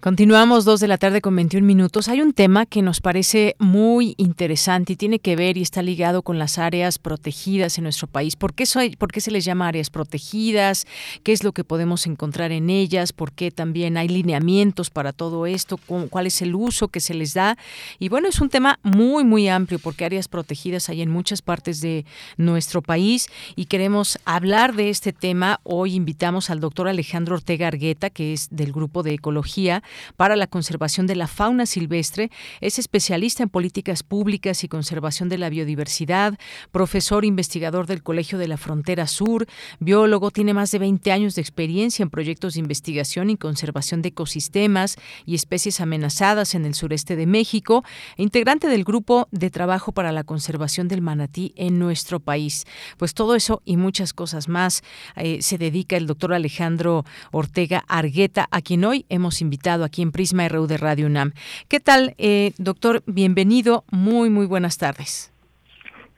Continuamos dos de la tarde con 21 minutos. Hay un tema que nos parece muy interesante y tiene que ver y está ligado con las áreas protegidas en nuestro país. ¿Por qué, soy, ¿Por qué se les llama áreas protegidas? ¿Qué es lo que podemos encontrar en ellas? ¿Por qué también hay lineamientos para todo esto? ¿Cuál es el uso que se les da? Y bueno, es un tema muy, muy amplio porque áreas protegidas hay en muchas partes de nuestro país y queremos hablar de este tema. Hoy invitamos al doctor Alejandro Ortega Argueta, que es del Grupo de Ecología para la conservación de la fauna silvestre. Es especialista en políticas públicas y conservación de la biodiversidad, profesor investigador del Colegio de la Frontera Sur, biólogo, tiene más de 20 años de experiencia en proyectos de investigación y conservación de ecosistemas y especies amenazadas en el sureste de México, integrante del grupo de trabajo para la conservación del manatí en nuestro país. Pues todo eso y muchas cosas más eh, se dedica el doctor Alejandro Ortega Argueta, a quien hoy hemos invitado aquí en Prisma RU de Radio UNAM. ¿Qué tal, eh, doctor? Bienvenido. Muy, muy buenas tardes.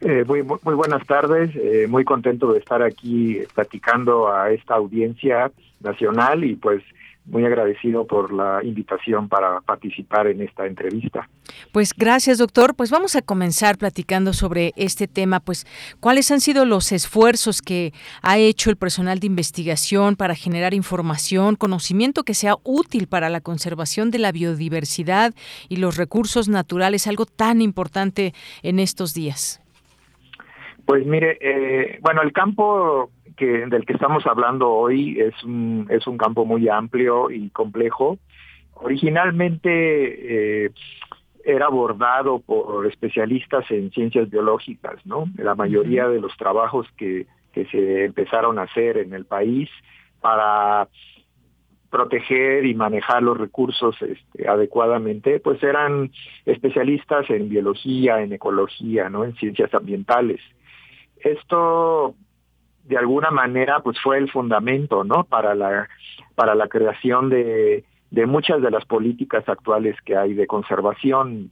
Eh, muy, muy, buenas tardes, eh, muy contento de estar aquí platicando a esta audiencia nacional y pues muy agradecido por la invitación para participar en esta entrevista.
Pues gracias, doctor. Pues vamos a comenzar platicando sobre este tema. Pues, ¿cuáles han sido los esfuerzos que ha hecho el personal de investigación para generar información, conocimiento que sea útil para la conservación de la biodiversidad y los recursos naturales, algo tan importante en estos días?
Pues mire, eh, bueno, el campo que del que estamos hablando hoy es un es un campo muy amplio y complejo. Originalmente eh, era abordado por especialistas en ciencias biológicas, ¿no? La mayoría de los trabajos que, que se empezaron a hacer en el país para proteger y manejar los recursos este, adecuadamente, pues eran especialistas en biología, en ecología, ¿no? En ciencias ambientales. Esto de alguna manera pues fue el fundamento no para la para la creación de, de muchas de las políticas actuales que hay de conservación.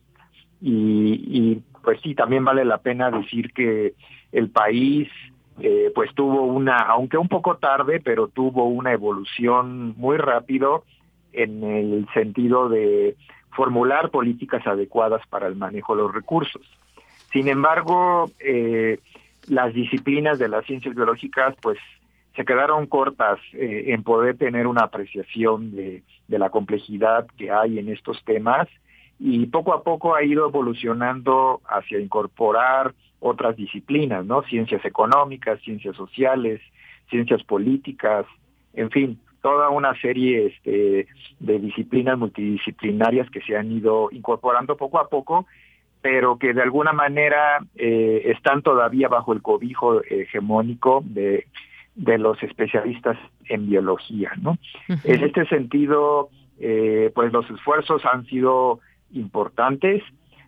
Y, y pues sí también vale la pena decir que el país eh, pues tuvo una aunque un poco tarde pero tuvo una evolución muy rápido en el sentido de formular políticas adecuadas para el manejo de los recursos. Sin embargo eh, las disciplinas de las ciencias biológicas pues se quedaron cortas eh, en poder tener una apreciación de, la complejidad que hay en estos temas y poco a poco ha ido evolucionando hacia incorporar otras disciplinas, ¿no? Ciencias económicas, ciencias sociales, ciencias políticas, en fin, toda una serie este, de disciplinas multidisciplinarias que se han ido incorporando poco a poco pero que de alguna manera eh, están todavía bajo el cobijo hegemónico de, de los especialistas en biología, ¿no? Uh -huh. En este sentido, eh, pues los esfuerzos han sido importantes,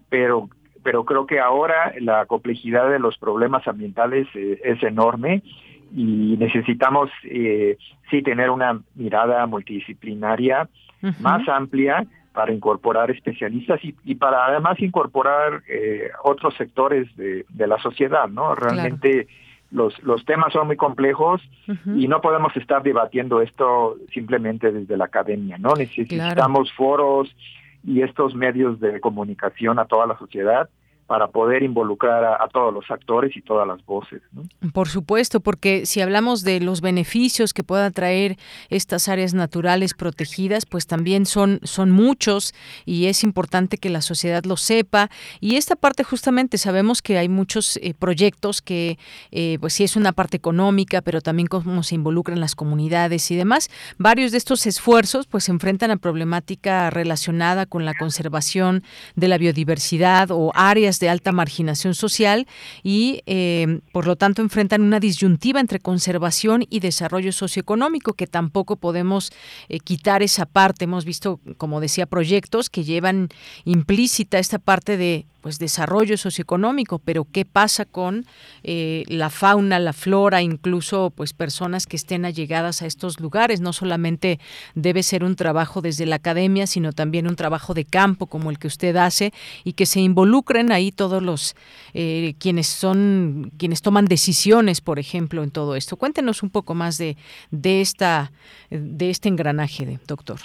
pero pero creo que ahora la complejidad de los problemas ambientales eh, es enorme y necesitamos eh, sí tener una mirada multidisciplinaria uh -huh. más amplia para incorporar especialistas y, y para además incorporar eh, otros sectores de, de, la sociedad, ¿no? Realmente claro. los, los temas son muy complejos uh -huh. y no podemos estar debatiendo esto simplemente desde la academia, ¿no? Necesitamos claro. foros y estos medios de comunicación a toda la sociedad para poder involucrar a, todos los actores y todas las voces.
Por supuesto, porque si hablamos de los beneficios que puedan traer estas áreas naturales protegidas, pues también son, son muchos y es importante que la sociedad lo sepa. Y esta parte justamente sabemos que hay muchos eh, proyectos que, eh, pues sí es una parte económica, pero también cómo se involucran las comunidades y demás. Varios de estos esfuerzos pues se enfrentan a problemática relacionada con la conservación de la biodiversidad o áreas de alta marginación social y, eh, por lo tanto, enfrentan una disyuntiva entre conservación y desarrollo socioeconómico, que tampoco podemos eh, quitar esa parte. Hemos visto, como decía, proyectos que llevan implícita esta parte de pues desarrollo socioeconómico, pero qué pasa con eh, la fauna, la flora, incluso pues personas que estén allegadas a estos lugares. No solamente debe ser un trabajo desde la academia, sino también un trabajo de campo como el que usted hace y que se involucren ahí todos los eh, quienes son quienes toman decisiones, por ejemplo, en todo esto. Cuéntenos un poco más de de esta de este engranaje, de, doctor.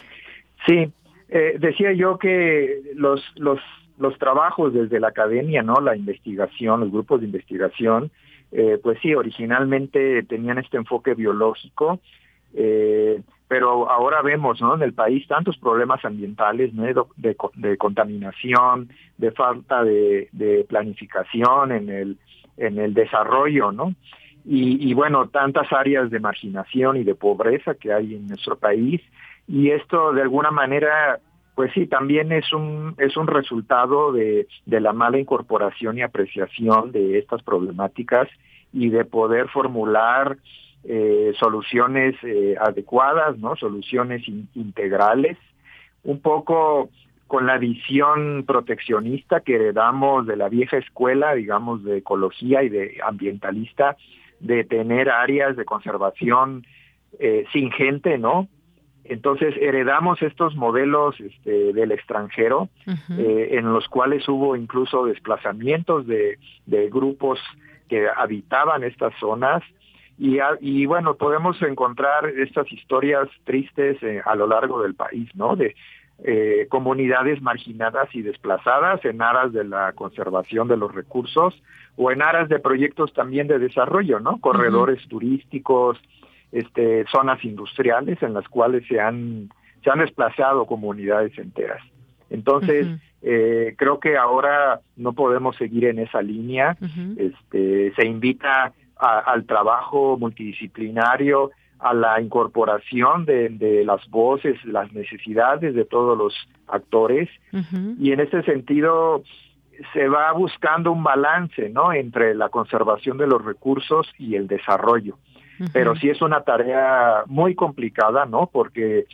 Sí, Eh, decía yo que los, los, los trabajos desde la academia, ¿no? La investigación, los grupos de investigación, eh, pues sí, originalmente tenían este enfoque biológico, eh, pero ahora vemos ¿no? en el país tantos problemas ambientales ¿no? de, contaminación, de falta de, de, planificación en el, en el desarrollo, ¿no? Y, y, bueno, tantas áreas de marginación y de pobreza que hay en nuestro país, y esto de alguna manera, pues sí, también es un, es un resultado de, de la mala incorporación y apreciación de estas problemáticas y de poder formular eh, soluciones eh, adecuadas, ¿no? Soluciones in integrales, un poco con la visión proteccionista que heredamos de la vieja escuela, digamos, de ecología y de ambientalista, de tener áreas de conservación eh, sin gente, ¿no? Entonces heredamos estos modelos este, del extranjero, uh -huh. eh, en los cuales hubo incluso desplazamientos de, de grupos que habitaban estas zonas, y, y, bueno, podemos encontrar estas historias tristes eh, a lo largo del país, ¿no? De eh, comunidades marginadas y desplazadas en aras de la conservación de los recursos o en aras de proyectos también de desarrollo, ¿no? Corredores uh -huh. turísticos, este, zonas industriales en las cuales se han, se han desplazado comunidades enteras. Entonces, uh -huh. eh, creo que ahora no podemos seguir en esa línea. Uh -huh. este, se invita a, al trabajo multidisciplinario, a la incorporación de, de, las voces, las necesidades de todos los actores. Uh -huh. Y en ese sentido se va buscando un balance ¿no? entre la conservación de los recursos y el desarrollo. Uh -huh. Pero sí es una tarea muy complicada, ¿no? Porque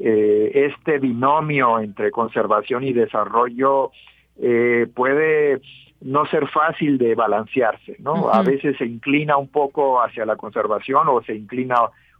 eh, este binomio entre conservación y desarrollo eh, puede no ser fácil de balancearse, ¿no? Uh -huh. A veces se inclina un poco hacia la conservación o se inclina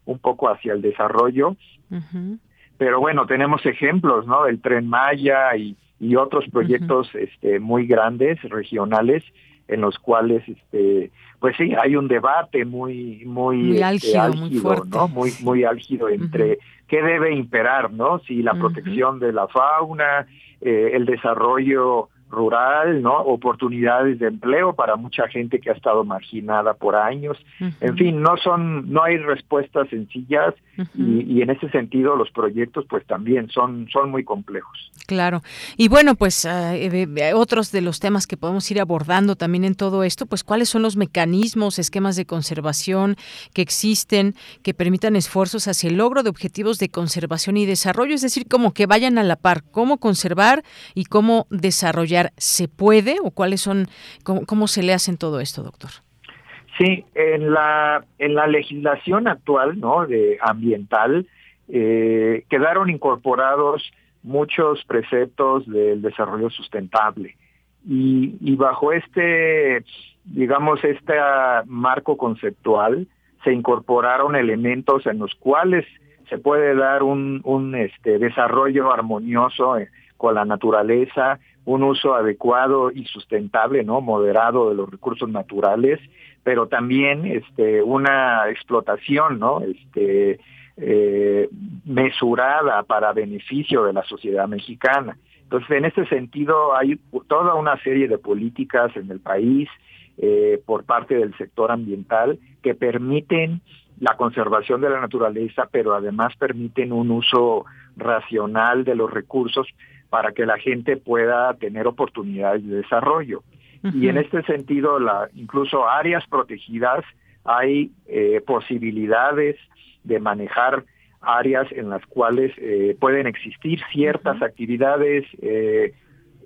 un poco hacia el desarrollo. Uh -huh. Pero bueno, tenemos ejemplos, ¿no? El Tren Maya y, y otros proyectos uh -huh. este, muy grandes, regionales, en los cuales, este, pues sí, hay un debate muy, muy,
muy este, álgido, álgido, muy fuerte.
¿no? Muy, muy álgido entre qué debe imperar, ¿no? Si la protección de la fauna, eh, el desarrollo rural, ¿no? Oportunidades de empleo para mucha gente que ha estado marginada por años. Uh -huh. En fin, no son, no hay respuestas sencillas uh -huh. y, y, en ese sentido los proyectos pues también son, son muy complejos.
Claro. Y bueno, pues uh, otros de los temas que podemos ir abordando también en todo esto, pues cuáles son los mecanismos, esquemas de conservación que existen que permitan esfuerzos hacia el logro de objetivos de conservación y desarrollo, es decir, como que vayan a la par, cómo conservar y cómo desarrollar ¿Se puede o cuáles son, cómo, cómo se le hacen todo esto, doctor?
Sí, en la, en la legislación actual ¿no? de ambiental eh, quedaron incorporados muchos preceptos del desarrollo sustentable y, y bajo este, digamos, este marco conceptual se incorporaron elementos en los cuales se puede dar un, un este, desarrollo armonioso con la naturaleza, un uso adecuado y sustentable, ¿no? Moderado de los recursos naturales, pero también este, una explotación, ¿no? Este, eh, mesurada para beneficio de la sociedad mexicana. Entonces, en este sentido, hay toda una serie de políticas en el país eh, por parte del sector ambiental que permiten la conservación de la naturaleza, pero además permiten un uso racional de los recursos para que la gente pueda tener oportunidades de desarrollo. Uh -huh. Y en este sentido, la, incluso áreas protegidas, hay eh, posibilidades de manejar áreas en las cuales eh, pueden existir ciertas uh -huh. actividades eh,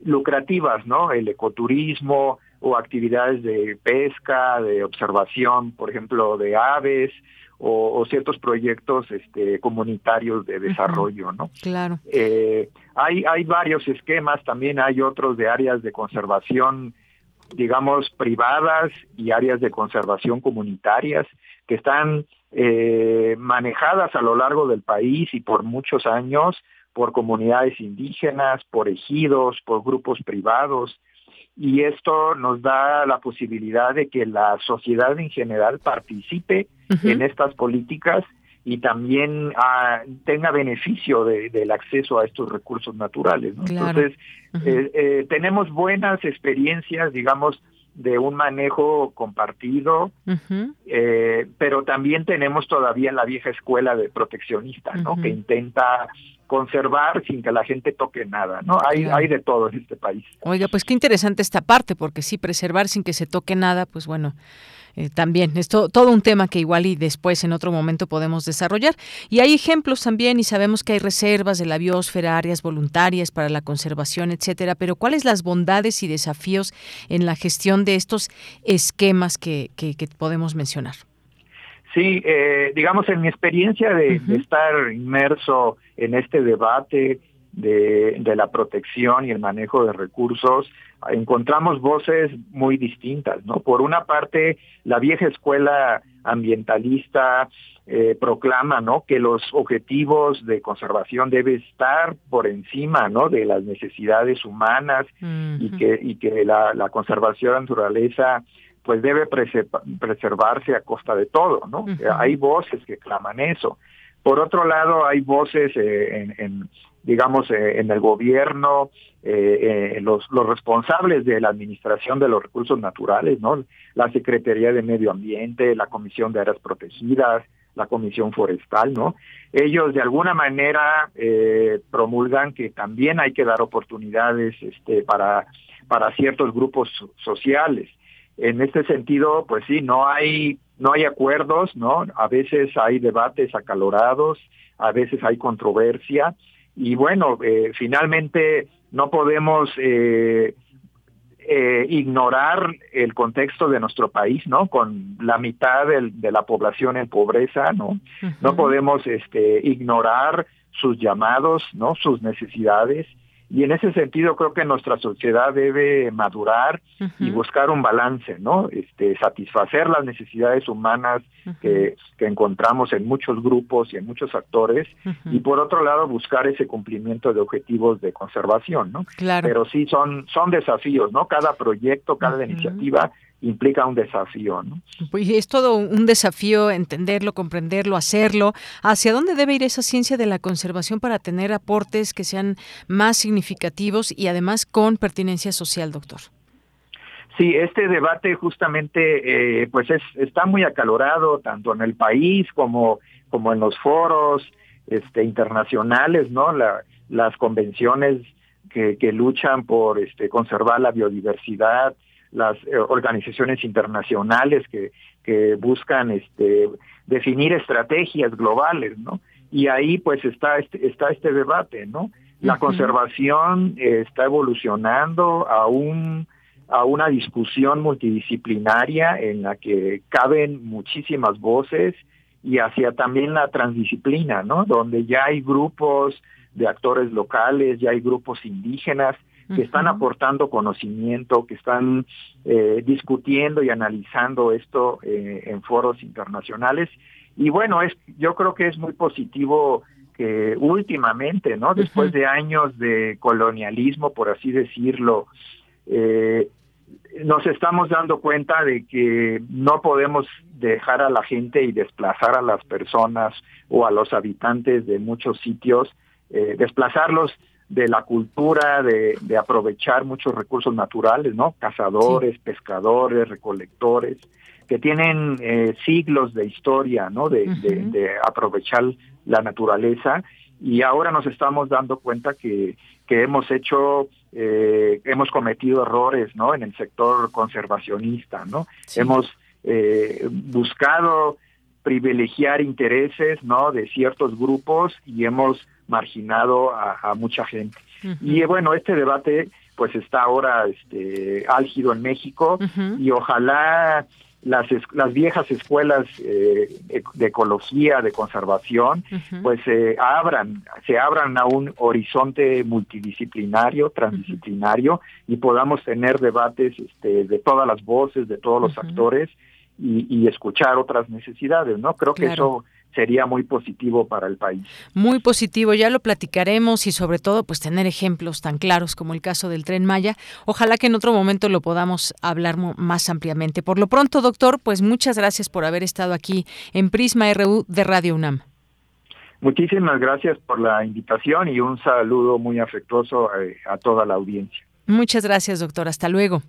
lucrativas, ¿no? El ecoturismo o actividades de pesca, de observación, por ejemplo, de aves, o, o, ciertos proyectos este, comunitarios de desarrollo. ¿no?
Claro.
Eh, hay, hay varios esquemas, también hay otros de áreas de conservación, digamos, privadas y áreas de conservación comunitarias que están eh, manejadas a lo largo del país y por muchos años por comunidades indígenas, por ejidos, por grupos privados, y esto nos da la posibilidad de que la sociedad en general participe uh -huh. en estas políticas y también ah, tenga beneficio de- del acceso a estos recursos naturales. ¿no?
Claro.
Entonces, eh, eh, tenemos buenas experiencias, digamos, de un manejo compartido, eh, pero también tenemos todavía la vieja escuela de proteccionista, ¿no? Que intenta conservar sin que la gente toque nada, ¿no? Hay,
Claro.
hay de todo en este país.
Oiga, pues qué interesante esta parte, porque sí, preservar sin que se toque nada, pues bueno, eh, también es to- todo un tema que igual y después en otro momento podemos desarrollar. Y hay ejemplos también, y sabemos que hay reservas de la biosfera, áreas voluntarias para la conservación, etcétera, pero ¿cuáles las bondades y desafíos en la gestión de estos esquemas que, que- que podemos mencionar?
Sí, eh, digamos, en mi experiencia de, de estar inmerso en este debate de, de la protección y el manejo de recursos, encontramos voces muy distintas, ¿no? Por una parte, la vieja escuela ambientalista eh, proclama, ¿no? Que los objetivos de conservación deben estar por encima, ¿no? De las necesidades humanas y que, y que la, la conservación de la naturaleza pues debe preserva- preservarse a costa de todo, ¿no? Hay voces que claman eso. Por otro lado, hay voces eh, en, en, digamos, eh, en el gobierno, eh, eh, los, los responsables de la administración de los recursos naturales, ¿no? La Secretaría de Medio Ambiente, la Comisión de Áreas Protegidas, la Comisión Forestal, ¿no? Ellos de alguna manera promulgan que también hay que dar oportunidades este, para, para ciertos grupos so- sociales. En este sentido, pues sí, no hay no hay acuerdos, ¿no? A veces hay debates acalorados, a veces hay controversia y bueno, eh, finalmente no podemos eh, eh, ignorar el contexto de nuestro país, ¿no? Con la mitad del- de la población en pobreza, ¿no? No podemos este, ignorar sus llamados, ¿no? Sus necesidades. Y en ese sentido creo que nuestra sociedad debe madurar y buscar un balance, ¿no? Este, satisfacer las necesidades humanas que, que encontramos en muchos grupos y en muchos actores y por otro lado buscar ese cumplimiento de objetivos de conservación, ¿no?
Claro.
Pero sí son son desafíos, ¿no? Cada proyecto, cada iniciativa implica un desafío, ¿no?
Pues es todo un desafío entenderlo, comprenderlo, hacerlo. ¿Hacia dónde debe ir esa ciencia de la conservación para tener aportes que sean más significativos y además con pertinencia social, doctor?
Sí, este debate justamente eh, pues es, está muy acalorado tanto en el país como, como en los foros este, internacionales, ¿no? La- las convenciones que, que luchan por este, conservar la biodiversidad, las eh, organizaciones internacionales que, que buscan este, definir estrategias globales, ¿no? Y ahí pues está este, está este debate, ¿no? La conservación eh, está evolucionando a un a una discusión multidisciplinaria en la que caben muchísimas voces y hacia también la transdisciplina, ¿no? Donde ya hay grupos de actores locales, ya hay grupos indígenas que están aportando conocimiento, que están eh, discutiendo y analizando esto eh, en foros internacionales. Y bueno, es, yo creo que es muy positivo que últimamente, ¿no? Después de años de colonialismo, por así decirlo, eh, nos estamos dando cuenta de que no podemos dejar a la gente y desplazar a las personas o a los habitantes de muchos sitios, eh, desplazarlos de la cultura de, de aprovechar muchos recursos naturales, ¿no? Cazadores, pescadores, recolectores, que tienen eh, siglos de historia, ¿no? De aprovechar la naturaleza y ahora nos estamos dando cuenta que, que hemos hecho, eh, hemos cometido errores, ¿no? En el sector conservacionista, ¿no? Hemos eh, buscado privilegiar intereses, ¿no? De ciertos grupos y hemos marginado a, a mucha gente. Y eh, bueno, este debate pues está ahora este, álgido en México y ojalá las, las viejas escuelas eh, de ecología, de conservación, pues se abran, se abran a un horizonte multidisciplinario, transdisciplinario y podamos tener debates este, de todas las voces, de todos los actores y, y escuchar otras necesidades, ¿no? Creo que eso sería muy positivo para el país.
Muy positivo, ya lo platicaremos y sobre todo pues tener ejemplos tan claros como el caso del tren Maya. Ojalá que en otro momento lo podamos hablar más ampliamente. Por lo pronto, doctor, pues muchas gracias por haber estado aquí en Prisma RU de Radio UNAM.
Muchísimas gracias por la invitación y un saludo muy afectuoso eh, a toda la audiencia.
Muchas gracias, doctor. Hasta luego.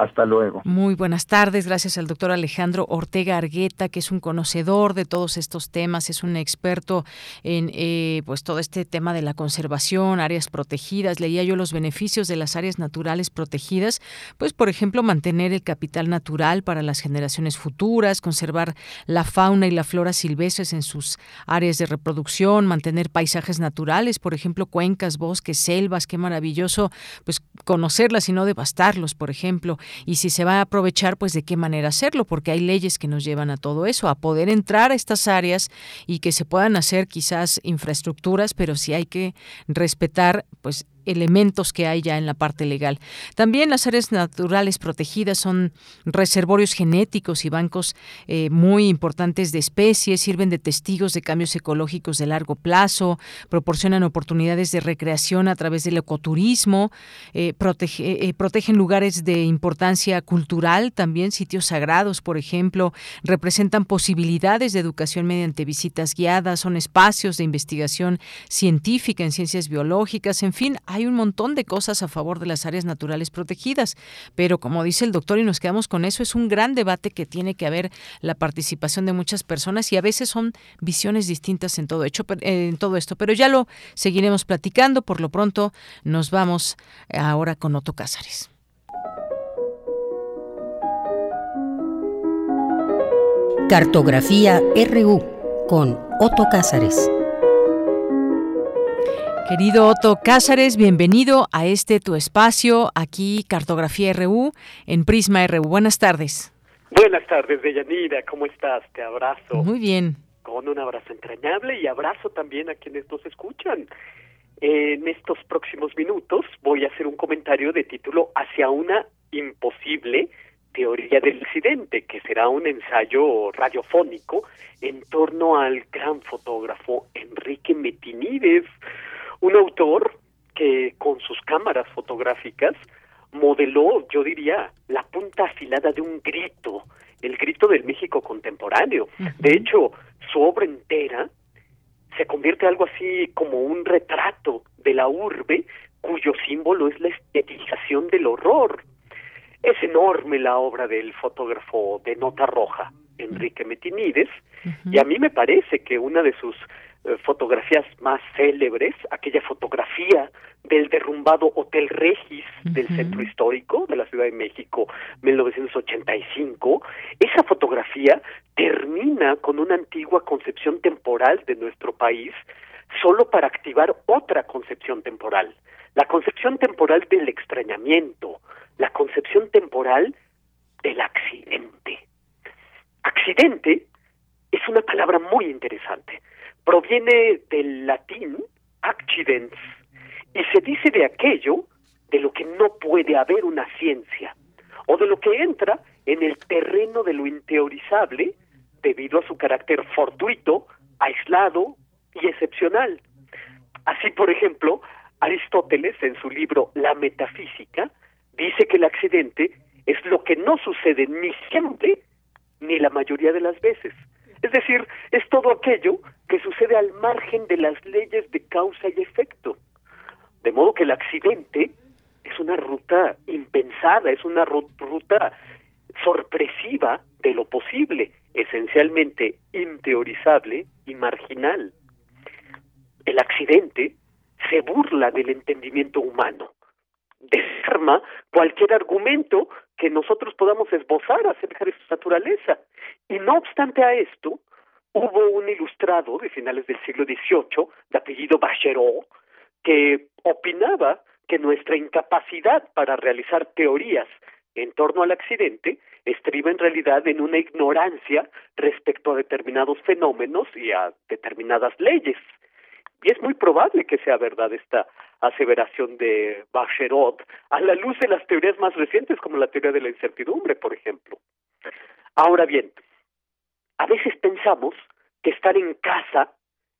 Hasta luego.
Muy buenas tardes. Gracias al doctor Alejandro Ortega Argueta, que es un conocedor de todos estos temas, es un experto en eh, pues todo este tema de la conservación, áreas protegidas. Leía yo los beneficios de las áreas naturales protegidas, pues por ejemplo mantener el capital natural para las generaciones futuras, conservar la fauna y la flora silvestres en sus áreas de reproducción, mantener paisajes naturales, por ejemplo cuencas, bosques, selvas. Qué maravilloso, pues conocerlas y no devastarlos, por ejemplo y si se va a aprovechar, pues de qué manera hacerlo, porque hay leyes que nos llevan a todo eso, a poder entrar a estas áreas y que se puedan hacer quizás infraestructuras, pero sí hay que respetar, pues elementos que hay ya en la parte legal. También las áreas naturales protegidas son reservorios genéticos y bancos eh, muy importantes de especies, sirven de testigos de cambios ecológicos de largo plazo, proporcionan oportunidades de recreación a través del ecoturismo, eh, eh, protegen lugares de importancia cultural, también sitios sagrados, por ejemplo, representan posibilidades de educación mediante visitas guiadas, son espacios de investigación científica en ciencias biológicas, en fin, hay un montón de cosas a favor de las áreas naturales protegidas, pero como dice el doctor y nos quedamos con eso, es un gran debate que tiene que haber la participación de muchas personas y a veces son visiones distintas en todo, esto, pero ya lo seguiremos platicando, por lo pronto nos vamos ahora con Otto Cázares.
Cartografía RU con Otto Cázares.
Querido Otto Cázares, bienvenido a este tu espacio, aquí Cartografía RU, en Prisma RU. Buenas tardes.
Buenas tardes, Deyanira, ¿cómo estás? Te abrazo.
Muy bien.
Con un abrazo entrañable y abrazo también a quienes nos escuchan. En estos próximos minutos voy a hacer un comentario de título Hacia una imposible teoría del accidente, que será un ensayo radiofónico en torno al gran fotógrafo Enrique Metinides, un autor que con sus cámaras fotográficas modeló, yo diría, la punta afilada de un grito, el grito del México contemporáneo. De hecho, su obra entera se convierte algo así como un retrato de la urbe cuyo símbolo es la estetización del horror. Es enorme la obra del fotógrafo de nota roja, Enrique Metinides, y a mí me parece que una de sus eh, fotografías más célebres, aquella fotografía del derrumbado Hotel Regis del centro histórico de la Ciudad de México, 1985, esa fotografía termina con una antigua concepción temporal de nuestro país solo para activar otra concepción temporal, la concepción temporal del extrañamiento, la concepción temporal del accidente. Accidente es una palabra muy interesante. Proviene del latín accidens y se dice de aquello de lo que no puede haber una ciencia o de lo que entra en el terreno de lo inteorizable debido a su carácter fortuito, aislado y excepcional. Así, por ejemplo, Aristóteles en su libro La Metafísica dice que el accidente es lo que no sucede ni siempre ni la mayoría de las veces. Es decir, es todo aquello que sucede al margen de las leyes de causa y efecto. De modo que el accidente es una ruta impensada, es una ruta sorpresiva de lo posible, esencialmente inteorizable y marginal. El accidente se burla del entendimiento humano, desarma cualquier argumento que nosotros podamos esbozar acerca de su naturaleza. Y no obstante a esto, hubo un ilustrado de finales del siglo XVIII, de apellido Bachereau, que opinaba que nuestra incapacidad para realizar teorías en torno al accidente estriba en realidad en una ignorancia respecto a determinados fenómenos y a determinadas leyes. Y es muy probable que sea verdad esta aseveración de Bacherot a la luz de las teorías más recientes como la teoría de la incertidumbre, por ejemplo. Ahora bien, a veces pensamos que estar en casa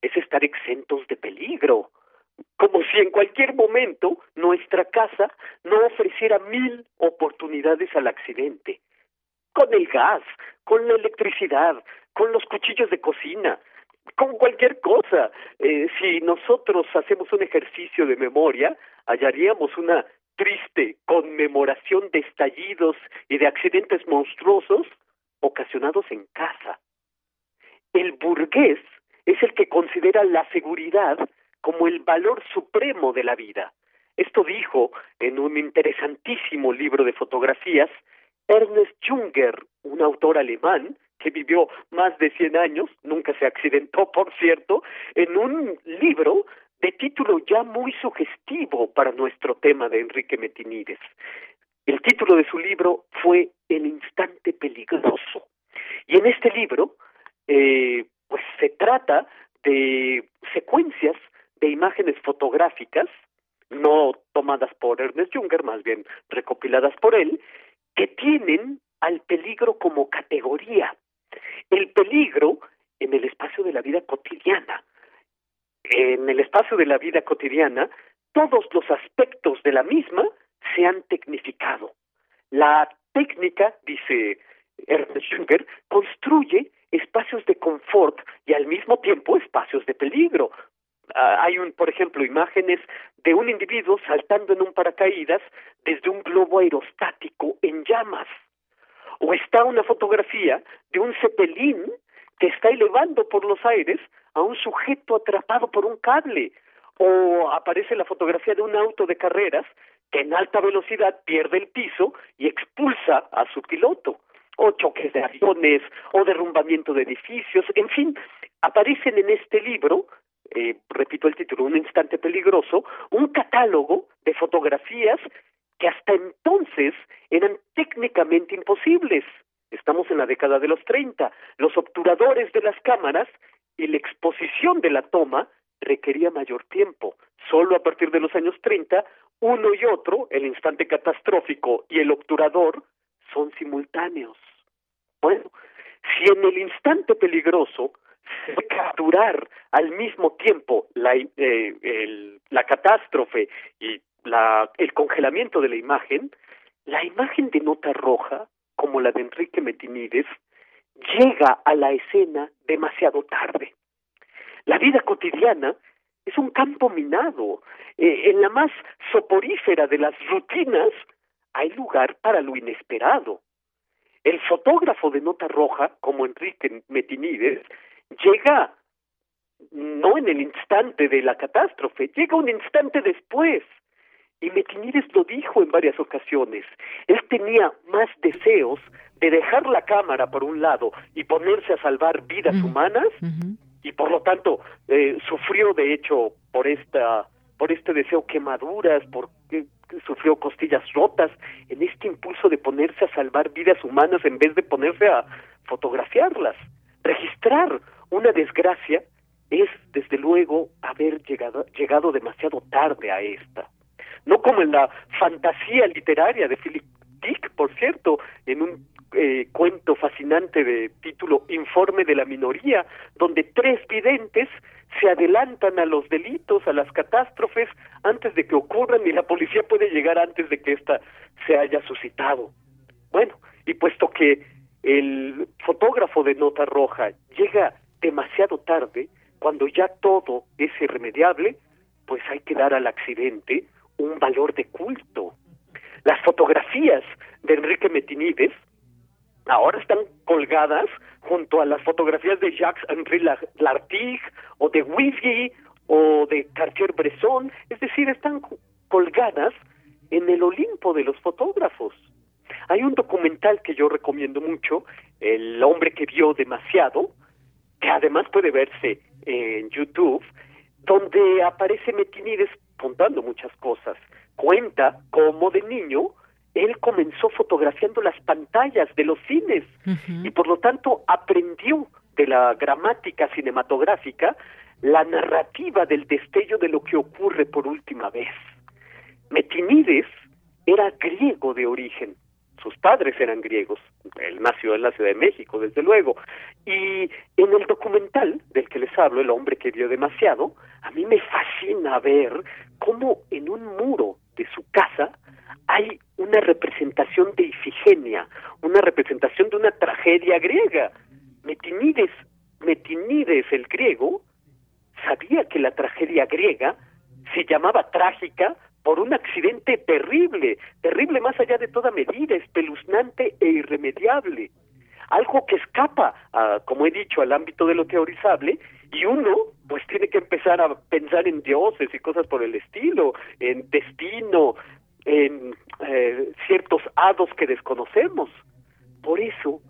es estar exentos de peligro, como si en cualquier momento nuestra casa no ofreciera mil oportunidades al accidente, con el gas, con la electricidad, con los cuchillos de cocina, con cualquier cosa. Eh, si nosotros hacemos un ejercicio de memoria, hallaríamos una triste conmemoración de estallidos y de accidentes monstruosos ocasionados en casa. El burgués es el que considera la seguridad como el valor supremo de la vida. Esto dijo en un interesantísimo libro de fotografías Ernest Junger, un autor alemán que vivió más de 100 años, nunca se accidentó, por cierto, en un libro de título ya muy sugestivo para nuestro tema de Enrique Metinides. El título de su libro fue El instante peligroso. Y en este libro, eh, pues se trata de secuencias de imágenes fotográficas, no tomadas por Ernest Junger, más bien recopiladas por él, que tienen al peligro como categoría. El peligro en el espacio de la vida cotidiana. En el de la vida cotidiana, todos los aspectos de la misma se han tecnificado. La técnica, dice Ernest Junger, construye espacios de confort y al mismo tiempo espacios de peligro. Ah, hay un, por ejemplo, imágenes de un individuo saltando en un paracaídas desde un globo aerostático en llamas. O está una fotografía de un cepelín que está elevando por los aires sujeto atrapado por un cable. O aparece la fotografía de un auto de carreras que en alta velocidad pierde el piso y expulsa a su piloto o choques de aviones, o derrumbamiento de edificios, en fin, aparecen en este libro, eh, repito el título, Un instante peligroso, un catálogo de fotografías que hasta entonces eran técnicamente imposibles. Estamos en la década de los 30. Los obturadores de las cámaras y la exposición de la toma requería mayor tiempo. Solo a partir de los años 30, uno y otro, el instante catastrófico y el obturador, son simultáneos. Bueno, si en el instante peligroso se capturar al mismo tiempo la, eh, la catástrofe y la, el congelamiento de la imagen, la imagen de nota roja, como la de Enrique Metinides, llega a la escena demasiado tarde. La vida cotidiana es un campo minado. Eh, en la más soporífera de las rutinas hay lugar para lo inesperado. El fotógrafo de nota roja, como Enrique Metinides, llega no en el instante de la catástrofe, llega un instante después. Y Metinides lo dijo en varias ocasiones. Él tenía más deseos de dejar la cámara por un lado y ponerse a salvar vidas humanas y por lo tanto eh, sufrió de hecho por esta por este deseo quemaduras, por sufrió costillas rotas en este impulso de ponerse a salvar vidas humanas en vez de ponerse a fotografiarlas. Registrar una desgracia es, desde luego, haber llegado, llegado demasiado tarde a esta. No como en la fantasía literaria de Philip Dick, por cierto, en un eh, cuento fascinante de título Informe de la minoría, donde tres videntes se adelantan a los delitos, a las catástrofes, antes de que ocurran y la policía puede llegar antes de que ésta se haya suscitado. Bueno, y puesto que el fotógrafo de nota roja llega demasiado tarde, cuando ya todo es irremediable, pues hay que dar al accidente un valor de culto. Las fotografías de Enrique Metinides ahora están colgadas junto a las fotografías de Jacques-Henri Lartigue o de Wizzy o de Cartier-Bresson, es decir, están colgadas en el Olimpo de los fotógrafos. Hay un documental que yo recomiendo mucho, El hombre que vio demasiado, que además puede verse en YouTube, donde aparece Metinides contando muchas cosas. Cuenta cómo de niño él comenzó fotografiando las pantallas de los cines y por lo tanto aprendió de la gramática cinematográfica la narrativa del destello de lo que ocurre por última vez. Metinides era griego de origen, sus padres eran griegos, él nació en la Ciudad de México, desde luego, y en el documental del que les hablo, El hombre que vio demasiado, a mí me fascina ver cómo en un muro de su casa hay una representación de Ifigenia, una representación de una tragedia griega. Metinides, Metinides el griego sabía que la tragedia griega se llamaba trágica por un accidente terrible, terrible más allá de toda medida, espeluznante e irremediable. Algo que escapa, a, como he dicho, al ámbito de lo teorizable y uno pues tiene que empezar a pensar en dioses y cosas por el estilo, en destino, en eh, ciertos hados que desconocemos. Por eso,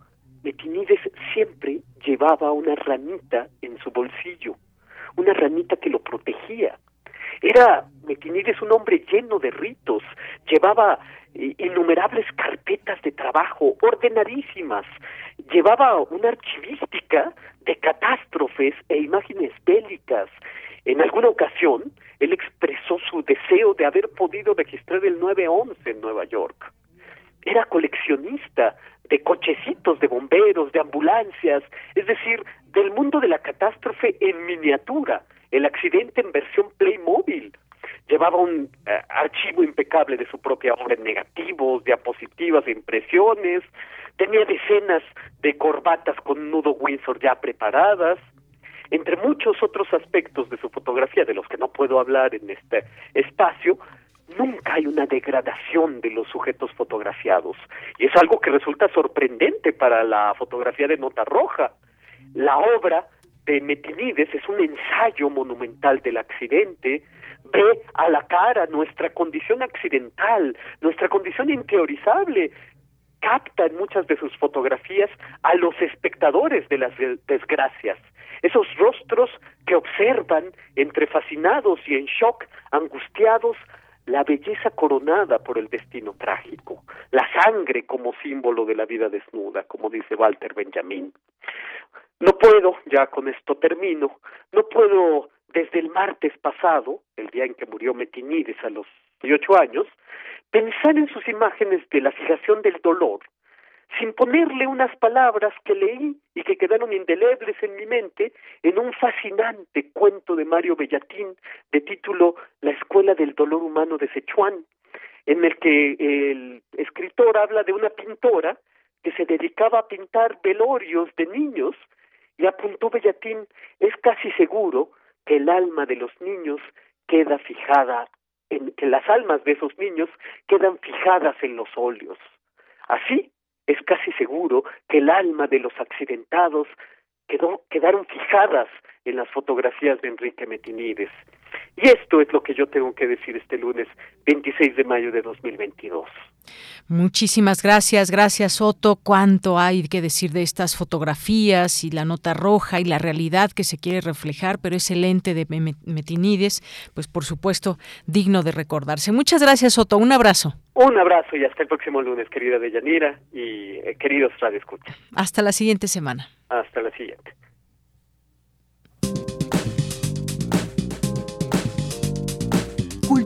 Metinides siempre llevaba una ranita en su bolsillo, una ranita que lo protegía. Era Metinides un hombre lleno de ritos, llevaba eh, innumerables carpetas de trabajo ordenadísimas, llevaba una archivística de catástrofes e imágenes bélicas. En alguna ocasión, él expresó su deseo de haber podido registrar el 911 en Nueva York. Era coleccionista de cochecitos de bomberos, de ambulancias, es decir, del mundo de la catástrofe en miniatura, el accidente en versión Playmobil. Llevaba un eh, archivo impecable de su propia obra en negativos, diapositivas e impresiones, tenía decenas de corbatas con nudo Windsor ya preparadas, entre muchos otros aspectos de su fotografía de los que no puedo hablar en este espacio, nunca hay una degradación de los sujetos fotografiados. Y es algo que resulta sorprendente para la fotografía de nota roja. La obra de Metinides es un ensayo monumental del accidente, ve a la cara nuestra condición accidental, nuestra condición inteorizable, capta en muchas de sus fotografías a los espectadores de las desgracias, esos rostros que observan entre fascinados y en shock, angustiados, la belleza coronada por el destino trágico, la sangre como símbolo de la vida desnuda, como dice Walter Benjamin. No puedo, ya con esto termino, no puedo desde el martes pasado, el día en que murió Metinides a los 18 años, pensar en sus imágenes de la fijación del dolor, sin ponerle unas palabras que leí y que quedaron indelebles en mi mente en un fascinante cuento de Mario Bellatín de título La Escuela del Dolor Humano de Sichuan, en el que el escritor habla de una pintora que se dedicaba a pintar velorios de niños y apuntó Bellatín, es casi seguro que el alma de los niños queda fijada, en, que las almas de esos niños quedan fijadas en los óleos. Así, es casi seguro que el alma de los accidentados quedó, quedaron fijadas en las fotografías de Enrique Metinides. Y esto es lo que yo tengo que decir este lunes 26 de mayo de 2022.
Muchísimas gracias, gracias Otto. Cuánto hay que decir de estas fotografías y la nota roja y la realidad que se quiere reflejar, pero ese lente de Metinides, pues por supuesto, digno de recordarse. Muchas gracias Otto, un abrazo.
Un abrazo y hasta el próximo lunes, querida Deyanira y eh, queridos Radio Escucha.
Hasta la siguiente semana.
Hasta la siguiente.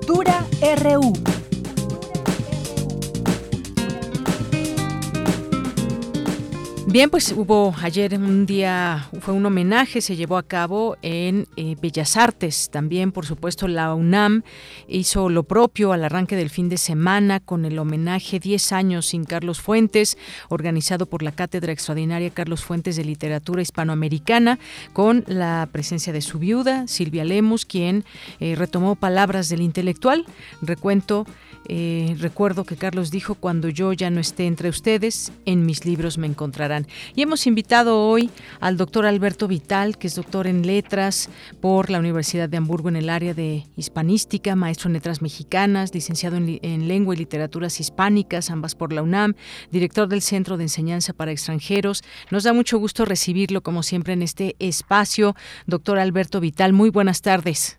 Cultura RU.
Bien, pues hubo ayer un día, fue un homenaje, se llevó a cabo en eh, Bellas Artes. También, por supuesto, la UNAM hizo lo propio al arranque del fin de semana con el homenaje 10 años sin Carlos Fuentes, organizado por la Cátedra Extraordinaria Carlos Fuentes de Literatura Hispanoamericana, con la presencia de su viuda, Silvia Lemus, quien eh, retomó palabras del intelectual. Recuento eh, recuerdo que Carlos dijo, cuando yo ya no esté entre ustedes, en mis libros me encontrarán. Y hemos invitado hoy al doctor Alberto Vital, que es doctor en letras por la Universidad de Hamburgo en el área de hispanística, maestro en letras mexicanas, licenciado en, en lengua y literaturas hispánicas, ambas por la UNAM, director del Centro de Enseñanza para Extranjeros. Nos da mucho gusto recibirlo, como siempre, en este espacio. Doctor Alberto Vital, muy buenas tardes.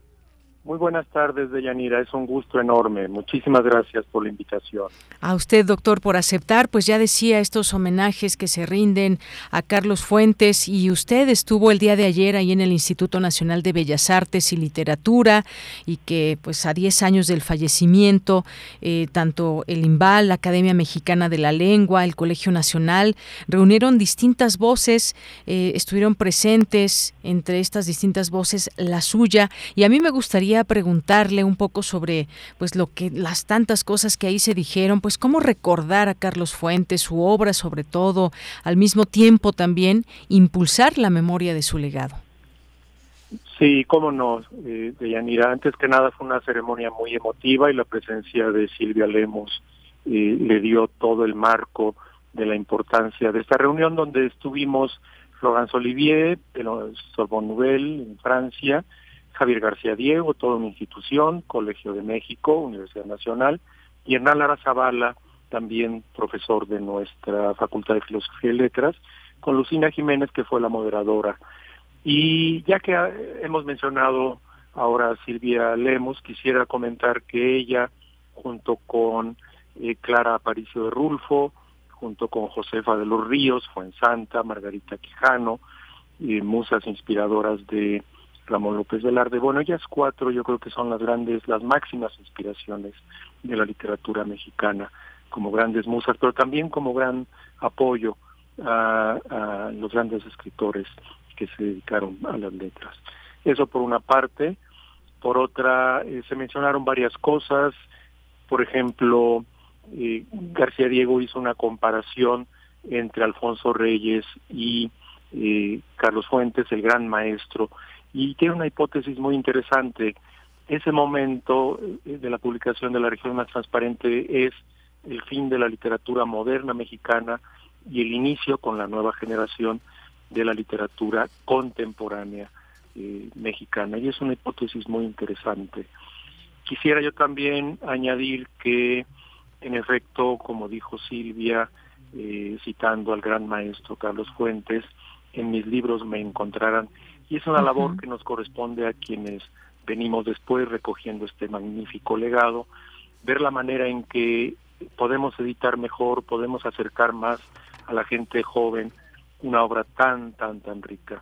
Muy buenas tardes, Deyanira. Es un gusto enorme. Muchísimas gracias por la invitación.
A usted, doctor, por aceptar. Pues ya decía estos homenajes que se rinden a Carlos Fuentes y usted estuvo el día de ayer ahí en el Instituto Nacional de Bellas Artes y Literatura y que pues a 10 años del fallecimiento, eh, tanto el IMBAL, la Academia Mexicana de la Lengua, el Colegio Nacional, reunieron distintas voces, eh, estuvieron presentes entre estas distintas voces la suya y a mí me gustaría preguntarle un poco sobre pues lo que las tantas cosas que ahí se dijeron, pues cómo recordar a Carlos Fuentes, su obra sobre todo, al mismo tiempo también impulsar la memoria de su legado.
Sí, cómo no, eh, Deyanira. Antes que nada fue una ceremonia muy emotiva y la presencia de Silvia Lemos eh, le dio todo el marco de la importancia de esta reunión donde estuvimos Florence Olivier, de la Sorbonne Nouvelle en Francia, Javier García Diego, toda una institución, Colegio de México, Universidad Nacional, y Hernán Lara Zavala, también profesor de nuestra Facultad de Filosofía y Letras, con Lucina Jiménez, que fue la moderadora. Y ya que hemos mencionado ahora a Silvia Lemos, quisiera comentar que ella, junto con eh, Clara Aparicio de Rulfo, junto con Josefa de los Ríos, Fuensanta, Margarita Quijano, y musas inspiradoras de Ramón López Velarde. Bueno, ellas cuatro yo creo que son las grandes, las máximas inspiraciones de la literatura mexicana, como grandes musas, pero también como gran apoyo a, los grandes escritores que se dedicaron a las letras. Eso por una parte. Por otra, eh, se mencionaron varias cosas. Por ejemplo, eh, García Diego hizo una comparación entre Alfonso Reyes y eh, Carlos Fuentes, el gran maestro, y tiene una hipótesis muy interesante. Ese momento eh, de la publicación de la región más transparente es el fin de la literatura moderna mexicana y el inicio con la nueva generación de la literatura contemporánea eh, mexicana. Y es una hipótesis muy interesante. Quisiera yo también añadir que, en efecto, como dijo Silvia, eh, citando al gran maestro Carlos Fuentes, en mis libros me encontrarán y es una labor que nos corresponde a quienes venimos después recogiendo este magnífico legado, ver la manera en que podemos editar mejor, podemos acercar más a la gente joven una obra tan, tan, tan rica.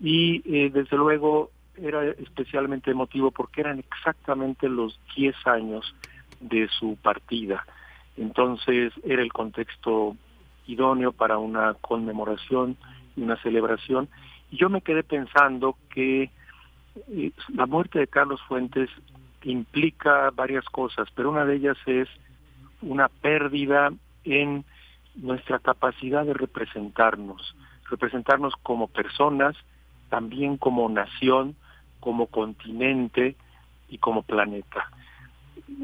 Y eh, desde luego era especialmente emotivo porque eran exactamente los 10 años de su partida. Entonces era el contexto idóneo para una conmemoración y una celebración yo me quedé pensando que eh, la muerte de Carlos Fuentes implica varias cosas, pero una de ellas es una pérdida en nuestra capacidad de representarnos, representarnos como personas, también como nación, como continente y como planeta.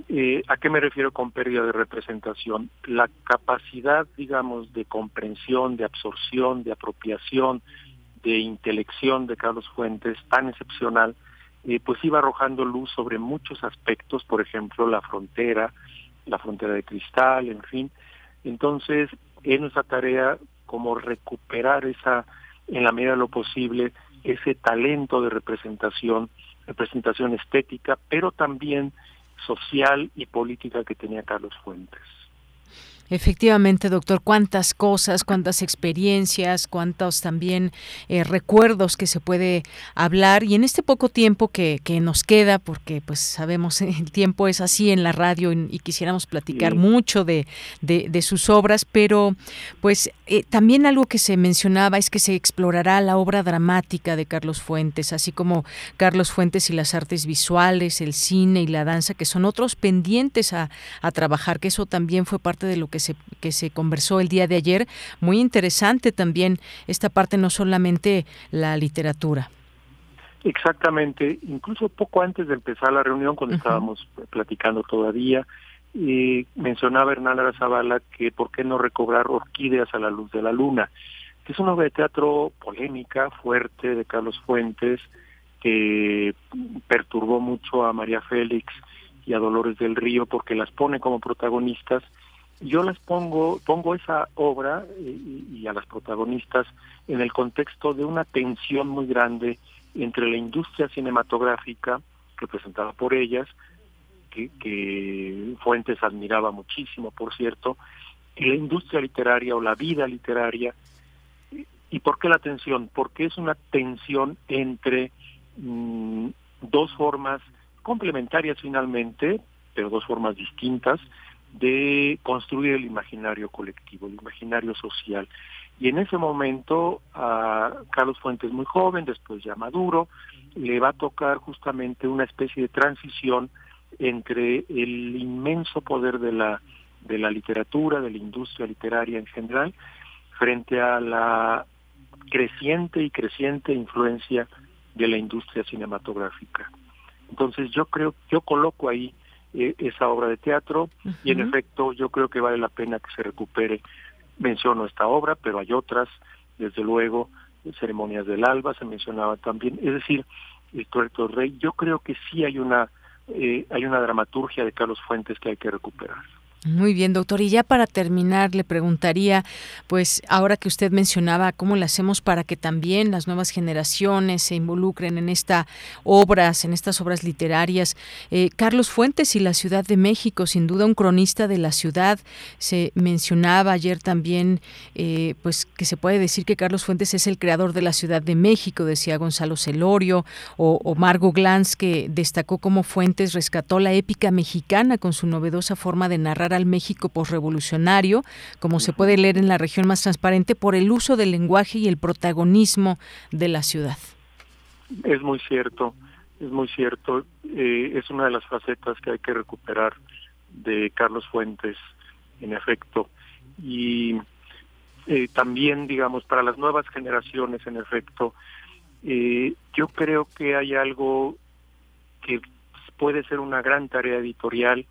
Eh, ¿A qué me refiero con pérdida de representación? La capacidad, digamos, de comprensión, de absorción, de apropiación, de intelección de Carlos Fuentes tan excepcional, eh, pues iba arrojando luz sobre muchos aspectos, por ejemplo, la frontera, la frontera de cristal, en fin. Entonces, es nuestra tarea como recuperar esa, en la medida de lo posible, ese talento de representación, representación estética, pero también social y política que tenía Carlos Fuentes.
Efectivamente, doctor, cuántas cosas, cuántas experiencias, cuántos también eh, recuerdos que se puede hablar. Y en este poco tiempo que, que, nos queda, porque pues sabemos el tiempo es así en la radio y, quisiéramos platicar mucho de, de, sus obras, pero pues eh, también algo que se mencionaba es que se explorará la obra dramática de Carlos Fuentes, así como Carlos Fuentes y las artes visuales, el cine y la danza, que son otros pendientes a, a trabajar, que eso también fue parte de lo que se, que se conversó el día de ayer. Muy interesante también esta parte, no solamente la literatura.
Exactamente, incluso poco antes de empezar la reunión, cuando estábamos platicando todavía, eh, mencionaba Hernán Zavala que por qué no recobrar Orquídeas a la luz de la luna, que es una obra de teatro polémica, fuerte, de Carlos Fuentes, que perturbó mucho a María Félix y a Dolores del Río porque las pone como protagonistas yo les pongo, pongo esa obra y, a las protagonistas en el contexto de una tensión muy grande entre la industria cinematográfica, representada por ellas, que, que Fuentes admiraba muchísimo, por cierto, y la industria literaria o la vida literaria. ¿Y por qué la tensión? Porque es una tensión entre mm, dos formas complementarias finalmente, pero dos formas distintas, de construir el imaginario colectivo, el imaginario social. Y en ese momento Carlos Fuentes muy joven, después ya maduro, le va a tocar justamente una especie de transición entre el inmenso poder de la de la literatura, de la industria literaria en general, frente a la creciente y creciente influencia de la industria cinematográfica. Entonces yo creo, yo coloco ahí eh, esa obra de teatro y en efecto yo creo que vale la pena que se recupere. Menciono esta obra, pero hay otras, desde luego, ceremonias del alba se mencionaba también. Es decir, el Tuerto Rey, yo creo que sí hay una eh, hay una dramaturgia de Carlos Fuentes que hay que recuperar.
Muy bien, doctor. Y ya para terminar, le preguntaría, pues ahora que usted mencionaba cómo le hacemos para que también las nuevas generaciones se involucren en estas obras, en estas obras literarias. Eh, Carlos Fuentes y la Ciudad de México, sin duda un cronista de la ciudad. Se mencionaba ayer también, eh, pues que se puede decir que Carlos Fuentes es el creador de la Ciudad de México, decía Gonzalo Celorio, o, o Margo Glantz, que destacó cómo Fuentes rescató la épica mexicana con su novedosa forma de narrar al México posrevolucionario, como se puede leer en la región más transparente, por el uso del lenguaje y el protagonismo de la ciudad.
Es muy cierto, es muy cierto. Eh, es una de las facetas que hay que recuperar de Carlos Fuentes, en efecto. Y eh, también, digamos, para las nuevas generaciones, en efecto, eh, yo creo que hay algo que puede ser una gran tarea editorial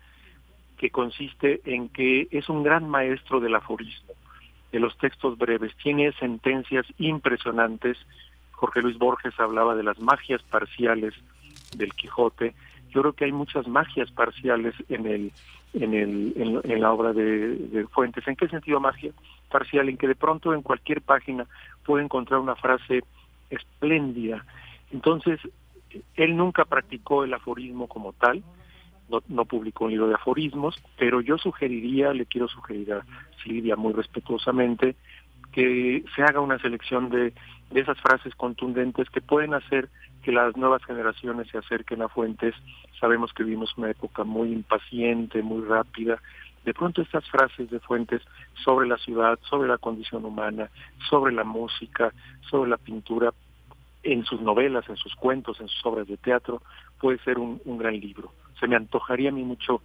que consiste en que es un gran maestro del aforismo, de los textos breves, tiene sentencias impresionantes. Jorge Luis Borges hablaba de las magias parciales del Quijote. Yo creo que hay muchas magias parciales en el en, el, en, la obra de, de, Fuentes. ¿En qué sentido magia parcial? En que de pronto en cualquier página puede encontrar una frase espléndida. Entonces, él nunca practicó el aforismo como tal, no, publicó un libro de aforismos, pero yo sugeriría, le quiero sugerir a Silvia muy respetuosamente, que se haga una selección de, de esas frases contundentes que pueden hacer que las nuevas generaciones se acerquen a fuentes. Sabemos que vivimos una época muy impaciente, muy rápida. De pronto estas frases de fuentes sobre la ciudad, sobre la condición humana, sobre la música, sobre la pintura, en sus novelas, en sus cuentos, en sus obras de teatro, puede ser un, un gran libro se me antojaría a mí mucho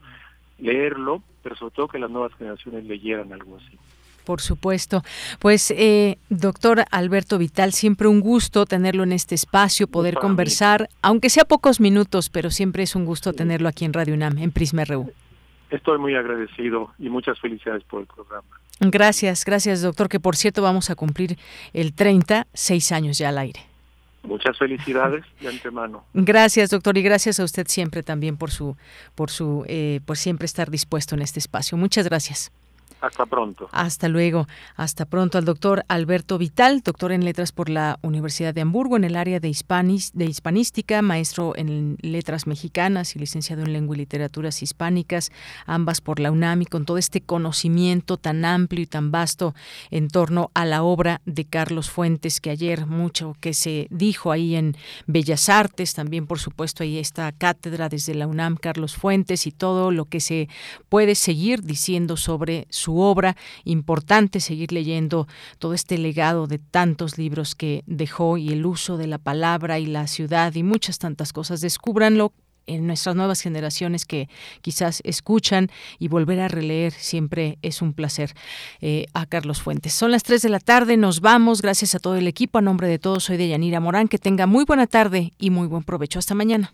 leerlo, pero sobre todo que las nuevas generaciones leyeran algo así.
Por supuesto. Pues, eh, doctor Alberto Vital, siempre un gusto tenerlo en este espacio, poder conversar, aunque sea pocos minutos, pero siempre es un gusto tenerlo aquí en Radio UNAM, en Prisma RU.
Estoy muy agradecido y muchas felicidades por el programa.
Gracias, gracias, doctor, que por cierto vamos a cumplir el 30, seis años ya al aire.
Muchas felicidades de antemano.
Gracias, doctor, y gracias a usted siempre también por su, por su, eh, por siempre estar dispuesto en este espacio. Muchas gracias.
Hasta pronto.
Hasta luego. Hasta pronto al doctor Alberto Vital, doctor en letras por la Universidad de Hamburgo en el área de, hispanis, de hispanística, maestro en letras mexicanas y licenciado en lengua y literaturas hispánicas, ambas por la UNAM y con todo este conocimiento tan amplio y tan vasto en torno a la obra de Carlos Fuentes, que ayer mucho que se dijo ahí en Bellas Artes, también por supuesto ahí está cátedra desde la UNAM Carlos Fuentes y todo lo que se puede seguir diciendo sobre su su obra. Importante seguir leyendo todo este legado de tantos libros que dejó y el uso de la palabra y la ciudad y muchas tantas cosas. Descúbranlo en nuestras nuevas generaciones que quizás escuchan y volver a releer siempre es un placer eh, a Carlos Fuentes. Son las 3 de la tarde, nos vamos, gracias a todo el equipo, a nombre de todos soy de Yanira Morán, que tenga muy buena tarde y muy buen provecho. Hasta mañana.